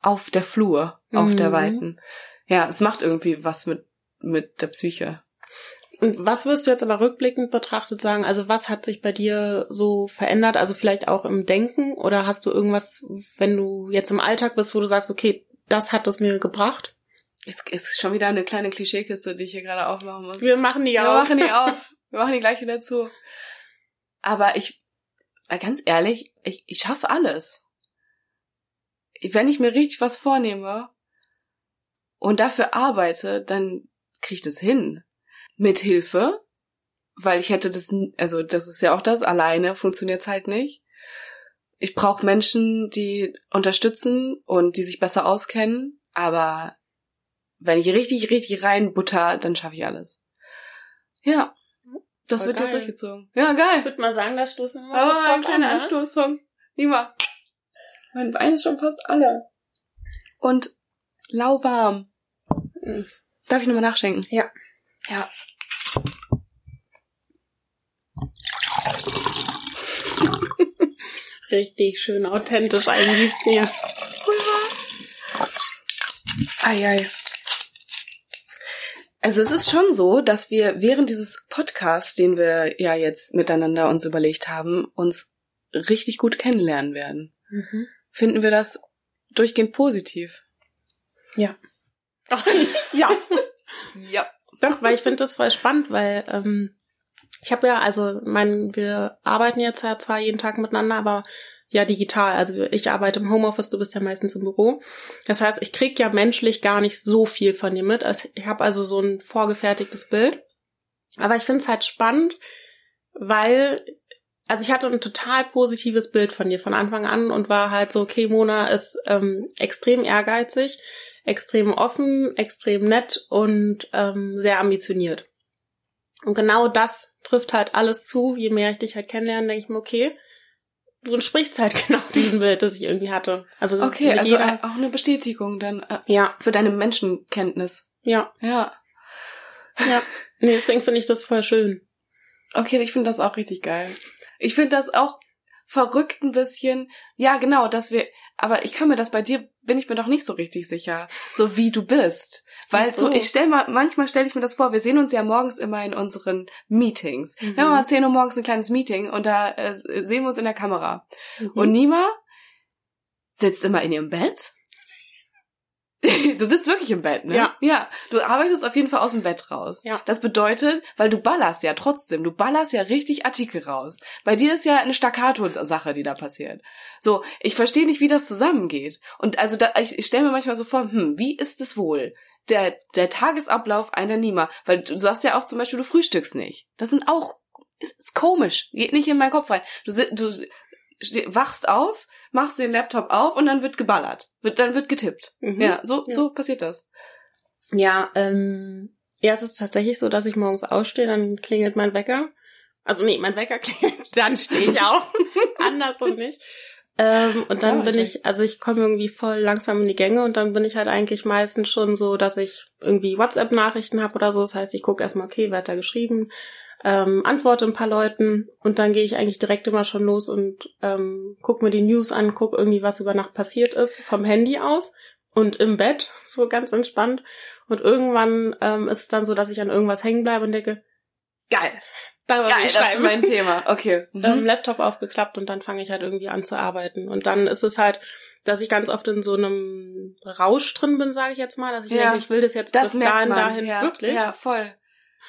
auf der Flur, auf mhm. der Weiten. Ja, es macht irgendwie was mit, mit der Psyche. Und was wirst du jetzt aber rückblickend betrachtet sagen? Also was hat sich bei dir so verändert? Also vielleicht auch im Denken oder hast du irgendwas, wenn du jetzt im Alltag bist, wo du sagst, okay, das hat es mir gebracht? Es ist schon wieder eine kleine Klischeekiste, die ich hier gerade aufmachen muss. Wir machen die Wir auf. machen die auf. Wir machen die gleich wieder zu. Aber ich, ganz ehrlich, ich, ich schaffe alles. Wenn ich mir richtig was vornehme und dafür arbeite, dann kriege ich das hin. Mit Hilfe, weil ich hätte das, also das ist ja auch das, alleine funktioniert's halt nicht. Ich brauche Menschen, die unterstützen und die sich besser auskennen, aber wenn ich richtig, richtig reinbutter, dann schaffe ich alles. Ja. Das Voll wird jetzt durchgezogen. Ja, geil. Ich würde mal sagen, das stoßen wir Oh, kurz ein kleiner an, ne? Anstoßsong. Nima. Mein Wein ist schon fast alle. Und lauwarm. Mhm. Darf ich nochmal nachschenken? Ja. Ja. Richtig schön authentisch eingießt hier. Eieiei. Also es ist schon so, dass wir während dieses Podcasts, den wir ja jetzt miteinander uns überlegt haben, uns richtig gut kennenlernen werden. Mhm. Finden wir das durchgehend positiv? Ja. ja. Ja. Doch, weil ich finde das voll spannend, weil ähm, ich habe ja, also mein, wir arbeiten jetzt ja zwar jeden Tag miteinander, aber ja digital. Also ich arbeite im Homeoffice, du bist ja meistens im Büro. Das heißt, ich krieg ja menschlich gar nicht so viel von dir mit. Also ich habe also so ein vorgefertigtes Bild. Aber ich finde es halt spannend, weil, also ich hatte ein total positives Bild von dir von Anfang an und war halt so, okay, Mona ist ähm, extrem ehrgeizig, extrem offen, extrem nett und ähm, sehr ambitioniert. Und genau das trifft halt alles zu. Je mehr ich dich halt kennenlerne, denke ich mir, okay, du entsprichst halt genau diesem Bild, das ich irgendwie hatte. Also Okay, also jeder, auch eine Bestätigung dann äh, ja, für deine Menschenkenntnis. ja, Ja. ja. Nee, deswegen finde ich das voll schön. Okay, ich finde das auch richtig geil. Ich finde das auch verrückt ein bisschen. Ja, genau, dass wir, aber ich kann mir das bei dir, bin ich mir doch nicht so richtig sicher, so wie du bist. Weil so. so, ich stell mal, manchmal stelle ich mir das vor, wir sehen uns ja morgens immer in unseren Meetings. Mhm. Wir haben mal 10 Uhr morgens ein kleines Meeting und da äh, sehen wir uns in der Kamera. Mhm. Und Nima sitzt immer in ihrem Bett. Du sitzt wirklich im Bett, ne? Ja. Ja. Du arbeitest auf jeden Fall aus dem Bett raus. Ja. Das bedeutet, weil du ballerst ja trotzdem, du ballerst ja richtig Artikel raus. Bei dir ist ja eine Staccato-Sache, die da passiert. So, ich verstehe nicht, wie das zusammengeht. Und also da, ich, ich stelle mir manchmal so vor, hm, wie ist es wohl? Der, der Tagesablauf einer Nima. Weil du sagst ja auch zum Beispiel, du frühstückst nicht. Das sind auch, ist, ist komisch. Geht nicht in meinen Kopf rein. Du, du wachst auf, machst den Laptop auf und dann wird geballert. Wird, dann wird getippt. Mhm. Ja, so, Ja. so passiert das. Ja, ähm, ja, es ist tatsächlich so, dass ich morgens aufstehe, dann klingelt mein Wecker. Also nee, mein Wecker klingelt, dann stehe ich auf. Andersrum nicht. Ähm, und dann Ja, bin okay. ich, also ich komme irgendwie voll langsam in die Gänge und dann bin ich halt eigentlich meistens schon so, dass ich irgendwie WhatsApp-Nachrichten habe oder so. Das heißt, ich gucke erstmal, okay, wer hat da geschrieben, ähm, antworte ein paar Leuten und dann gehe ich eigentlich direkt immer schon los und ähm, guck mir die News an, guck irgendwie, was über Nacht passiert ist, vom Handy aus und im Bett, so ganz entspannt. Und irgendwann ähm, ist es dann so, dass ich an irgendwas hängen bleibe und denke, geil, darüber Geil, das ist mein Thema. Okay. Mhm. ähm, Laptop aufgeklappt und dann fange ich halt irgendwie an zu arbeiten. Und dann ist es halt, dass ich ganz oft in so einem Rausch drin bin, sage ich jetzt mal, dass ich Ja. denke, ich will das jetzt das bis dahin, dahin ja, wirklich. Ja, voll.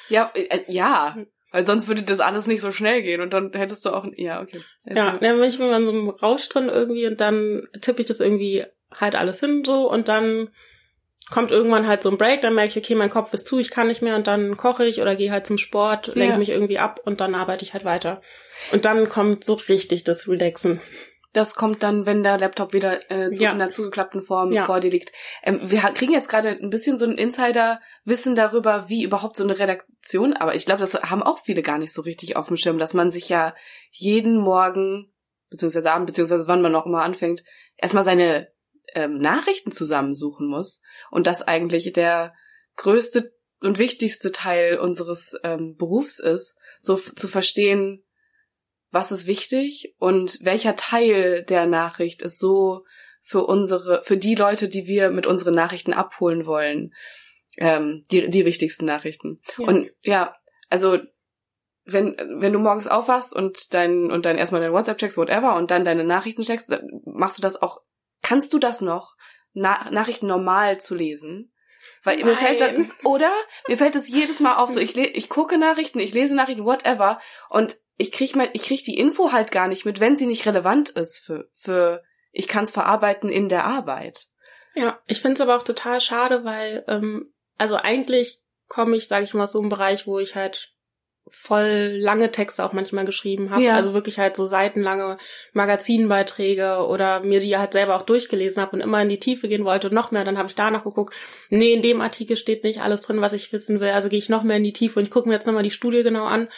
Ja, äh, ja. Weil sonst würde das alles nicht so schnell gehen und dann hättest du auch, ja, okay. Ja, dann bin ich immer in so einem Rausch drin irgendwie und dann tippe ich das irgendwie halt alles hin so und dann kommt irgendwann halt so ein Break, dann merke ich, okay, mein Kopf ist zu, ich kann nicht mehr und dann koche ich oder gehe halt zum Sport, lenke Ja. mich irgendwie ab und dann arbeite ich halt weiter. Und dann kommt so richtig das Relaxen. Das kommt dann, wenn der Laptop wieder äh, zu, Ja. in der zugeklappten Form Ja. vor dir liegt. Ähm, wir kriegen jetzt gerade ein bisschen so ein Insider-Wissen darüber, wie überhaupt so eine Redaktion, aber ich glaube, das haben auch viele gar nicht so richtig auf dem Schirm, dass man sich ja jeden Morgen, beziehungsweise Abend, beziehungsweise wann man auch immer anfängt, erstmal seine ähm, Nachrichten zusammensuchen muss und das eigentlich der größte und wichtigste Teil unseres ähm, Berufs ist, so zu verstehen, was ist wichtig und welcher Teil der Nachricht ist so für unsere, für die Leute, die wir mit unseren Nachrichten abholen wollen, ähm, die, die wichtigsten Nachrichten. Ja. Und ja, also wenn, wenn du morgens aufwachst und dein, und dann erstmal dein WhatsApp checkst, whatever, und dann deine Nachrichten checkst, machst du das auch, kannst du das noch, Na Nachrichten normal zu lesen? Weil Nein. mir fällt das, oder? Mir fällt das jedes Mal auf, so ich, le ich gucke Nachrichten, ich lese Nachrichten, whatever, und ich krieg mein, ich krieg die Info halt gar nicht mit, wenn sie nicht relevant ist für, für, ich kann es verarbeiten in der Arbeit. Ja, ich finde es aber auch total schade, weil, ähm, also eigentlich komme ich, sage ich mal, aus so einem Bereich, wo ich halt voll lange Texte auch manchmal geschrieben habe. Ja. Also wirklich halt so seitenlange Magazinbeiträge oder mir die halt selber auch durchgelesen habe und immer in die Tiefe gehen wollte und noch mehr. Dann habe ich danach geguckt, nee, in dem Artikel steht nicht alles drin, was ich wissen will. Also gehe ich noch mehr in die Tiefe und ich gucke mir jetzt nochmal die Studie genau an.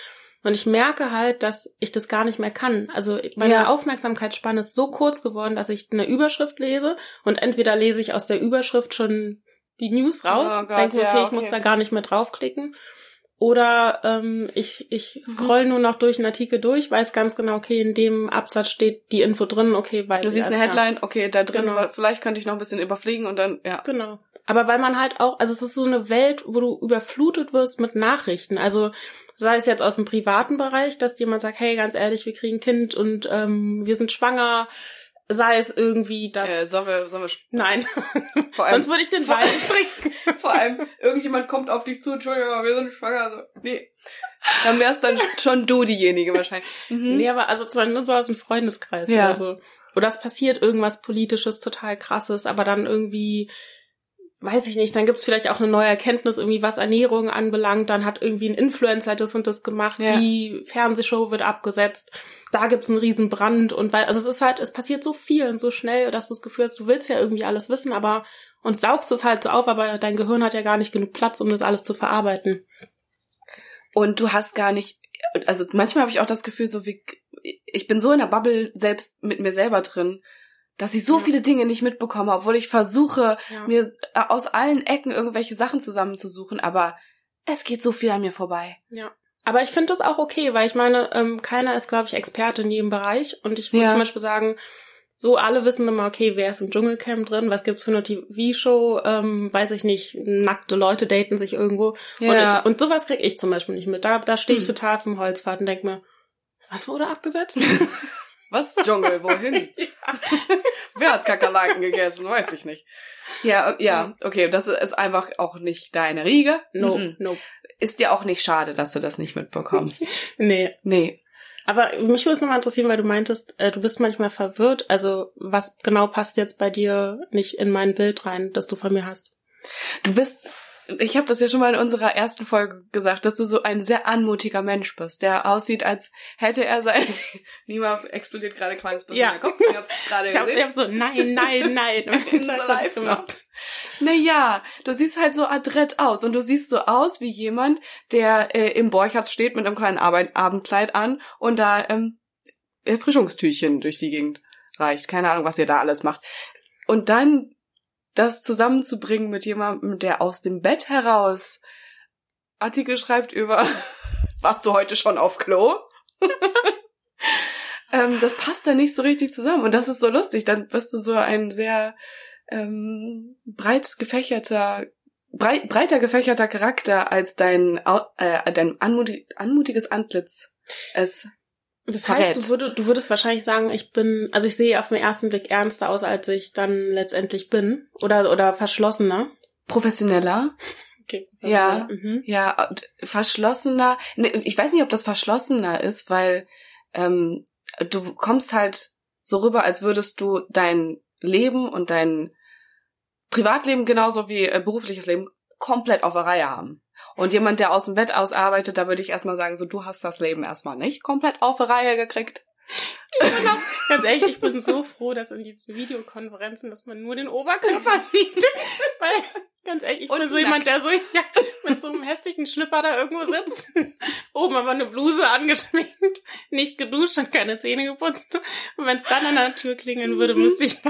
Und ich merke halt, dass ich das gar nicht mehr kann. Also meine ja. Aufmerksamkeitsspanne ist so kurz geworden, dass ich eine Überschrift lese und entweder lese ich aus der Überschrift schon die News raus, oh Gott, denke, okay, ja, okay, ich muss da gar nicht mehr draufklicken oder ähm, ich, ich mhm. scroll mhm. nur noch durch einen Artikel durch, weiß ganz genau, okay, in dem Absatz steht die Info drin, okay, weil. Du siehst eine Headline, okay, da drin, genau. vielleicht könnte ich noch ein bisschen überfliegen und dann, ja. Genau. Aber weil man halt auch, also es ist so eine Welt, wo du überflutet wirst mit Nachrichten. Also sei es jetzt aus dem privaten Bereich, dass jemand sagt, hey, ganz ehrlich, wir kriegen ein Kind und ähm, wir sind schwanger, sei es irgendwie das. Äh, sollen wir, sollen wir Nein. Vor allem, Sonst würde ich den Wein trinken. Vor allem, irgendjemand kommt auf dich zu, Entschuldigung, wir sind schwanger. So. Nee. Dann wär's dann schon du diejenige wahrscheinlich. Mhm. Nee, aber also zwar nur so aus dem Freundeskreis ja. oder so. Oder es passiert irgendwas Politisches, total krasses, aber dann irgendwie weiß ich nicht, dann gibt's vielleicht auch eine neue Erkenntnis, irgendwie was Ernährung anbelangt, dann hat irgendwie ein Influencer das und das gemacht, ja. die Fernsehshow wird abgesetzt, da gibt's einen riesen Brand und weil, also es ist halt, es passiert so viel und so schnell, dass du das Gefühl hast, du willst ja irgendwie alles wissen, aber und saugst es halt so auf, aber dein Gehirn hat ja gar nicht genug Platz, um das alles zu verarbeiten. Und du hast gar nicht, also manchmal habe ich auch das Gefühl, so wie, ich bin so in der Bubble selbst mit mir selber drin, dass ich so viele Dinge nicht mitbekomme, obwohl ich versuche, ja. mir äh, aus allen Ecken irgendwelche Sachen zusammenzusuchen, aber es geht so viel an mir vorbei. Ja. Aber ich finde das auch okay, weil ich meine, ähm, keiner ist, glaube ich, Experte in jedem Bereich. Und ich würde ja. zum Beispiel sagen, so alle wissen immer, okay, wer ist im Dschungelcamp drin, was gibt's für eine TV-Show, ähm, weiß ich nicht, nackte Leute daten sich irgendwo. Ja. Und, ich, und sowas krieg ich zum Beispiel nicht mit. Da, da stehe ich hm. total vom Holzpfad und denk mir, was wurde abgesetzt? Was? Dschungel, wohin? ja. Wer hat Kakerlaken gegessen? Weiß ich nicht. Ja, ja, okay, das ist einfach auch nicht deine Riege. No, mhm. no. Ist dir auch nicht schade, dass du das nicht mitbekommst? nee. Nee. Aber mich würde es nochmal interessieren, weil du meintest, äh, du bist manchmal verwirrt. Also was genau passt jetzt bei dir nicht in mein Bild rein, das du von mir hast? Du bist ich habe das ja schon mal in unserer ersten Folge gesagt, dass du so ein sehr anmutiger Mensch bist, der aussieht, als hätte er sein. Nima explodiert gerade kleines bisschen ja. Kopf. Ich hab's gerade ich hab, gesehen. Ich hab so, nein, nein, nein. live Naja, du siehst halt so adrett aus und du siehst so aus wie jemand, der äh, im Borchardt steht mit einem kleinen Arbeit Abendkleid an und da ähm, Erfrischungstüchchen durch die Gegend reicht. Keine Ahnung, was ihr da alles macht. Und dann das zusammenzubringen mit jemandem, der aus dem Bett heraus Artikel schreibt über, warst du heute schon auf Klo? ähm, das passt dann nicht so richtig zusammen. Und das ist so lustig. Dann bist du so ein sehr ähm, breit gefächerter, breit, breiter gefächerter Charakter, als dein, äh, dein anmutig, anmutiges Antlitz es das heißt, du, würde, du würdest wahrscheinlich sagen, ich bin, also ich sehe auf den ersten Blick ernster aus, als ich dann letztendlich bin. Oder, oder verschlossener. Professioneller. Okay. Ja, mhm. ja, verschlossener. Ne, ich weiß nicht, ob das verschlossener ist, weil ähm, du kommst halt so rüber, als würdest du dein Leben und dein Privatleben genauso wie äh, berufliches Leben komplett auf der Reihe haben. Und jemand, der aus dem Bett ausarbeitet, da würde ich erstmal sagen, so du hast das Leben erstmal nicht komplett auf die Reihe gekriegt. Genau. Ganz ehrlich, ich bin so froh, dass in diesen Videokonferenzen, dass man nur den Oberkörper sieht. Weil, ganz ehrlich, ich und bin so nackt. jemand, der so ja, mit so einem hässlichen Schlipper da irgendwo sitzt. Oben aber eine Bluse angeschminkt, nicht geduscht und keine Zähne geputzt. Und wenn es dann an der Tür klingeln würde, müsste ich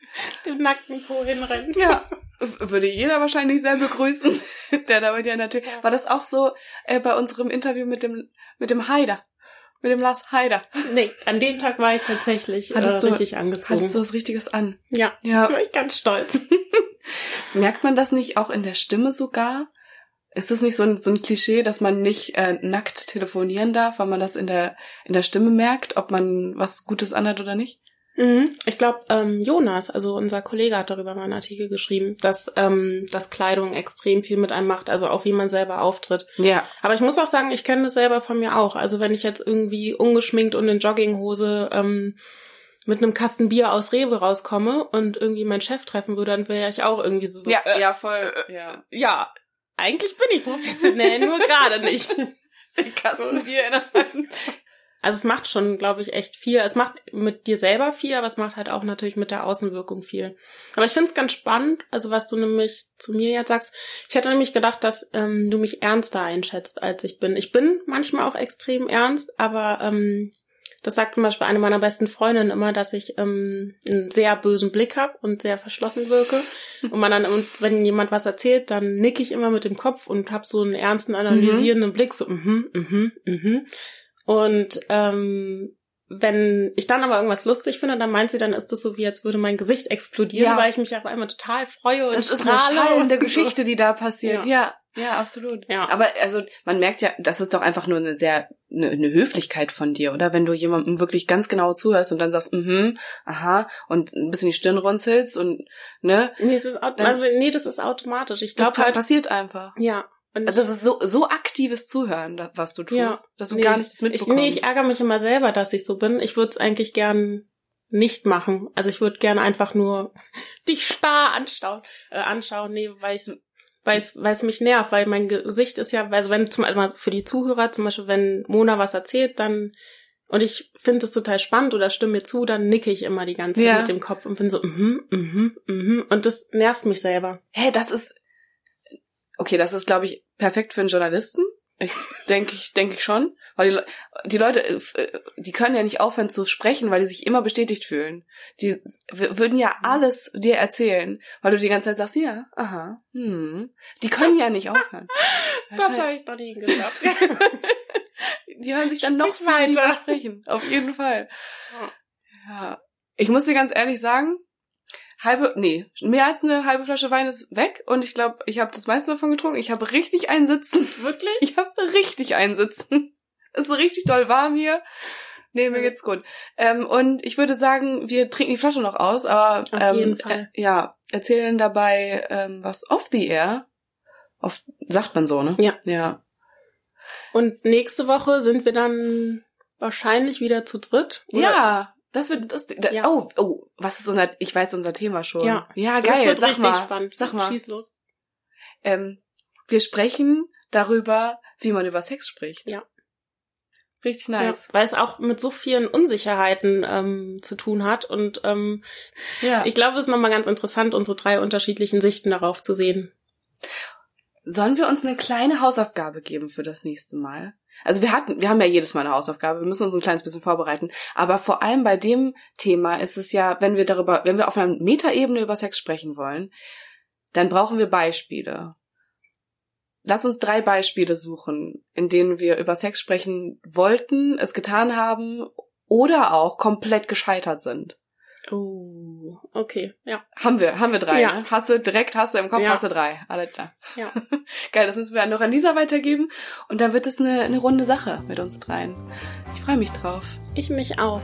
dem nackten Po hinrennen. Ja, würde jeder wahrscheinlich sehr begrüßen, der da bei dir Tür. War das auch so äh, bei unserem Interview mit dem mit dem Haider? Mit dem Lars Haider. Nee, an dem Tag war ich tatsächlich hattest äh, richtig du, angezogen. Hattest du was Richtiges an? Ja, ja. war ich ganz stolz. Merkt man das nicht auch in der Stimme sogar? Ist das nicht so ein, so ein Klischee, dass man nicht äh, nackt telefonieren darf, weil man das in der, in der Stimme merkt, ob man was Gutes anhat oder nicht? Mhm. Ich glaube, ähm, Jonas, also unser Kollege, hat darüber mal einen Artikel geschrieben, dass, ähm, dass Kleidung extrem viel mit einem macht, also auch wie man selber auftritt. Ja. Aber ich muss auch sagen, ich kenne das selber von mir auch. Also wenn ich jetzt irgendwie ungeschminkt und in Jogginghose ähm, mit einem Kasten Bier aus Rewe rauskomme und irgendwie meinen Chef treffen würde, dann wäre ich auch irgendwie so, so Ja, äh, ja, voll. Ja. ja, eigentlich bin ich professionell, nur gerade nicht. Den Kasten Bier in der Hand. Also es macht schon, glaube ich, echt viel. Es macht mit dir selber viel, aber es macht halt auch natürlich mit der Außenwirkung viel. Aber ich finde es ganz spannend, also was du nämlich zu mir jetzt sagst. Ich hätte nämlich gedacht, dass ähm, du mich ernster einschätzt, als ich bin. Ich bin manchmal auch extrem ernst, aber ähm, das sagt zum Beispiel eine meiner besten Freundinnen immer, dass ich ähm, einen sehr bösen Blick habe und sehr verschlossen wirke. Und man dann, und wenn jemand was erzählt, dann nick ich immer mit dem Kopf und habe so einen ernsten, analysierenden Blick, so mhm, mhm, mhm. Und ähm, wenn ich dann aber irgendwas lustig finde, dann meint sie, dann ist das so, wie als würde mein Gesicht explodieren, Ja. weil ich mich auf einmal total freue und Das ist eine schallende Geschichte, die da passiert. Ja. Ja, ja, absolut. Ja. Aber also man merkt ja, das ist doch einfach nur eine sehr eine, eine Höflichkeit von dir, oder? Wenn du jemandem wirklich ganz genau zuhörst und dann sagst, mhm, aha, und ein bisschen die Stirn runzelst und ne, Nee, es ist, Dann- also, nee, das ist automatisch. Ich das glaube pa halt, passiert einfach. ja. Und Also es ist so so aktives Zuhören, was du tust, Ja. dass du Nee, gar nichts ich, mitbekommst. nee, ich ärgere mich immer selber, dass ich so bin. Ich würde es eigentlich gern nicht machen. Also ich würde gern einfach nur dich starr anschauen, äh, anschauen, nee, weil ich weil es, weil es mich nervt, weil mein Gesicht ist ja, also wenn zum also für die Zuhörer zum Beispiel, wenn Mona was erzählt, dann und ich finde es total spannend oder stimme mir zu, dann nicke ich immer die ganze Zeit Ja. mit dem Kopf und bin so, mhm, mhm, mhm. Und das nervt mich selber. Hä, das ist okay, das ist glaube ich perfekt für einen Journalisten. Ich denke ich denke ich schon, weil die, Le- die Leute äh, äh, die können ja nicht aufhören zu sprechen, weil die sich immer bestätigt fühlen. Die würden ja alles dir erzählen, weil du die ganze Zeit sagst, ja, aha, hm. Die können ja nicht aufhören. habe ich noch nie gedacht. die hören sich dann noch Sprich weiter sprechen. Auf jeden Fall. Ja. Ich muss dir ganz ehrlich sagen, halbe, nee, mehr als eine halbe Flasche Wein ist weg und ich glaube, ich habe das meiste davon getrunken. Ich habe richtig einen Sitzen. Wirklich? Ich habe richtig einen Sitzen. Es ist richtig doll warm hier. Nee, mir geht's gut. Ähm, und ich würde sagen, wir trinken die Flasche noch aus, aber ähm. Äh, ja, erzählen dabei ähm, was off the air. Off, sagt man so, ne? Ja. Ja. Und nächste Woche sind wir dann wahrscheinlich wieder zu dritt. Oder- Ja, das wird das, da, Ja. Oh, oh, was ist unser ich weiß unser Thema schon. Ja. ja Das geil. wird Sag richtig mal, spannend. Sag mal. Schieß los. Ähm, wir sprechen darüber, wie man über Sex spricht. Ja. Richtig nice. Ja, weil es auch mit so vielen Unsicherheiten ähm, zu tun hat. Und ähm, Ja. ich glaube, es ist nochmal ganz interessant, unsere drei unterschiedlichen Sichten darauf zu sehen. Sollen wir uns eine kleine Hausaufgabe geben für das nächste Mal? Also wir hatten, wir haben ja jedes Mal eine Hausaufgabe, wir müssen uns ein kleines bisschen vorbereiten. Aber vor allem bei dem Thema ist es ja, wenn wir darüber, wenn wir auf einer Metaebene über Sex sprechen wollen, dann brauchen wir Beispiele. Lass uns drei Beispiele suchen, in denen wir über Sex sprechen wollten, es getan haben oder auch komplett gescheitert sind. Oh, okay, ja. Haben wir, haben wir drei. Ja. Ne? Hast du direkt, hast du im Kopf, Ja. hast du drei. Alles klar. Ja. Geil, das müssen wir noch an Lisa weitergeben. Und dann wird es eine, eine runde Sache mit uns dreien. Ich freue mich drauf. Ich mich auch.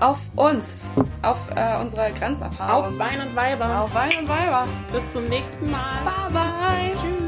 Auf uns. Auf äh, unsere Grenzerfahrung. Auf Wein und Weiber. Auf Wein und Weiber. Bis zum nächsten Mal. Bye bye.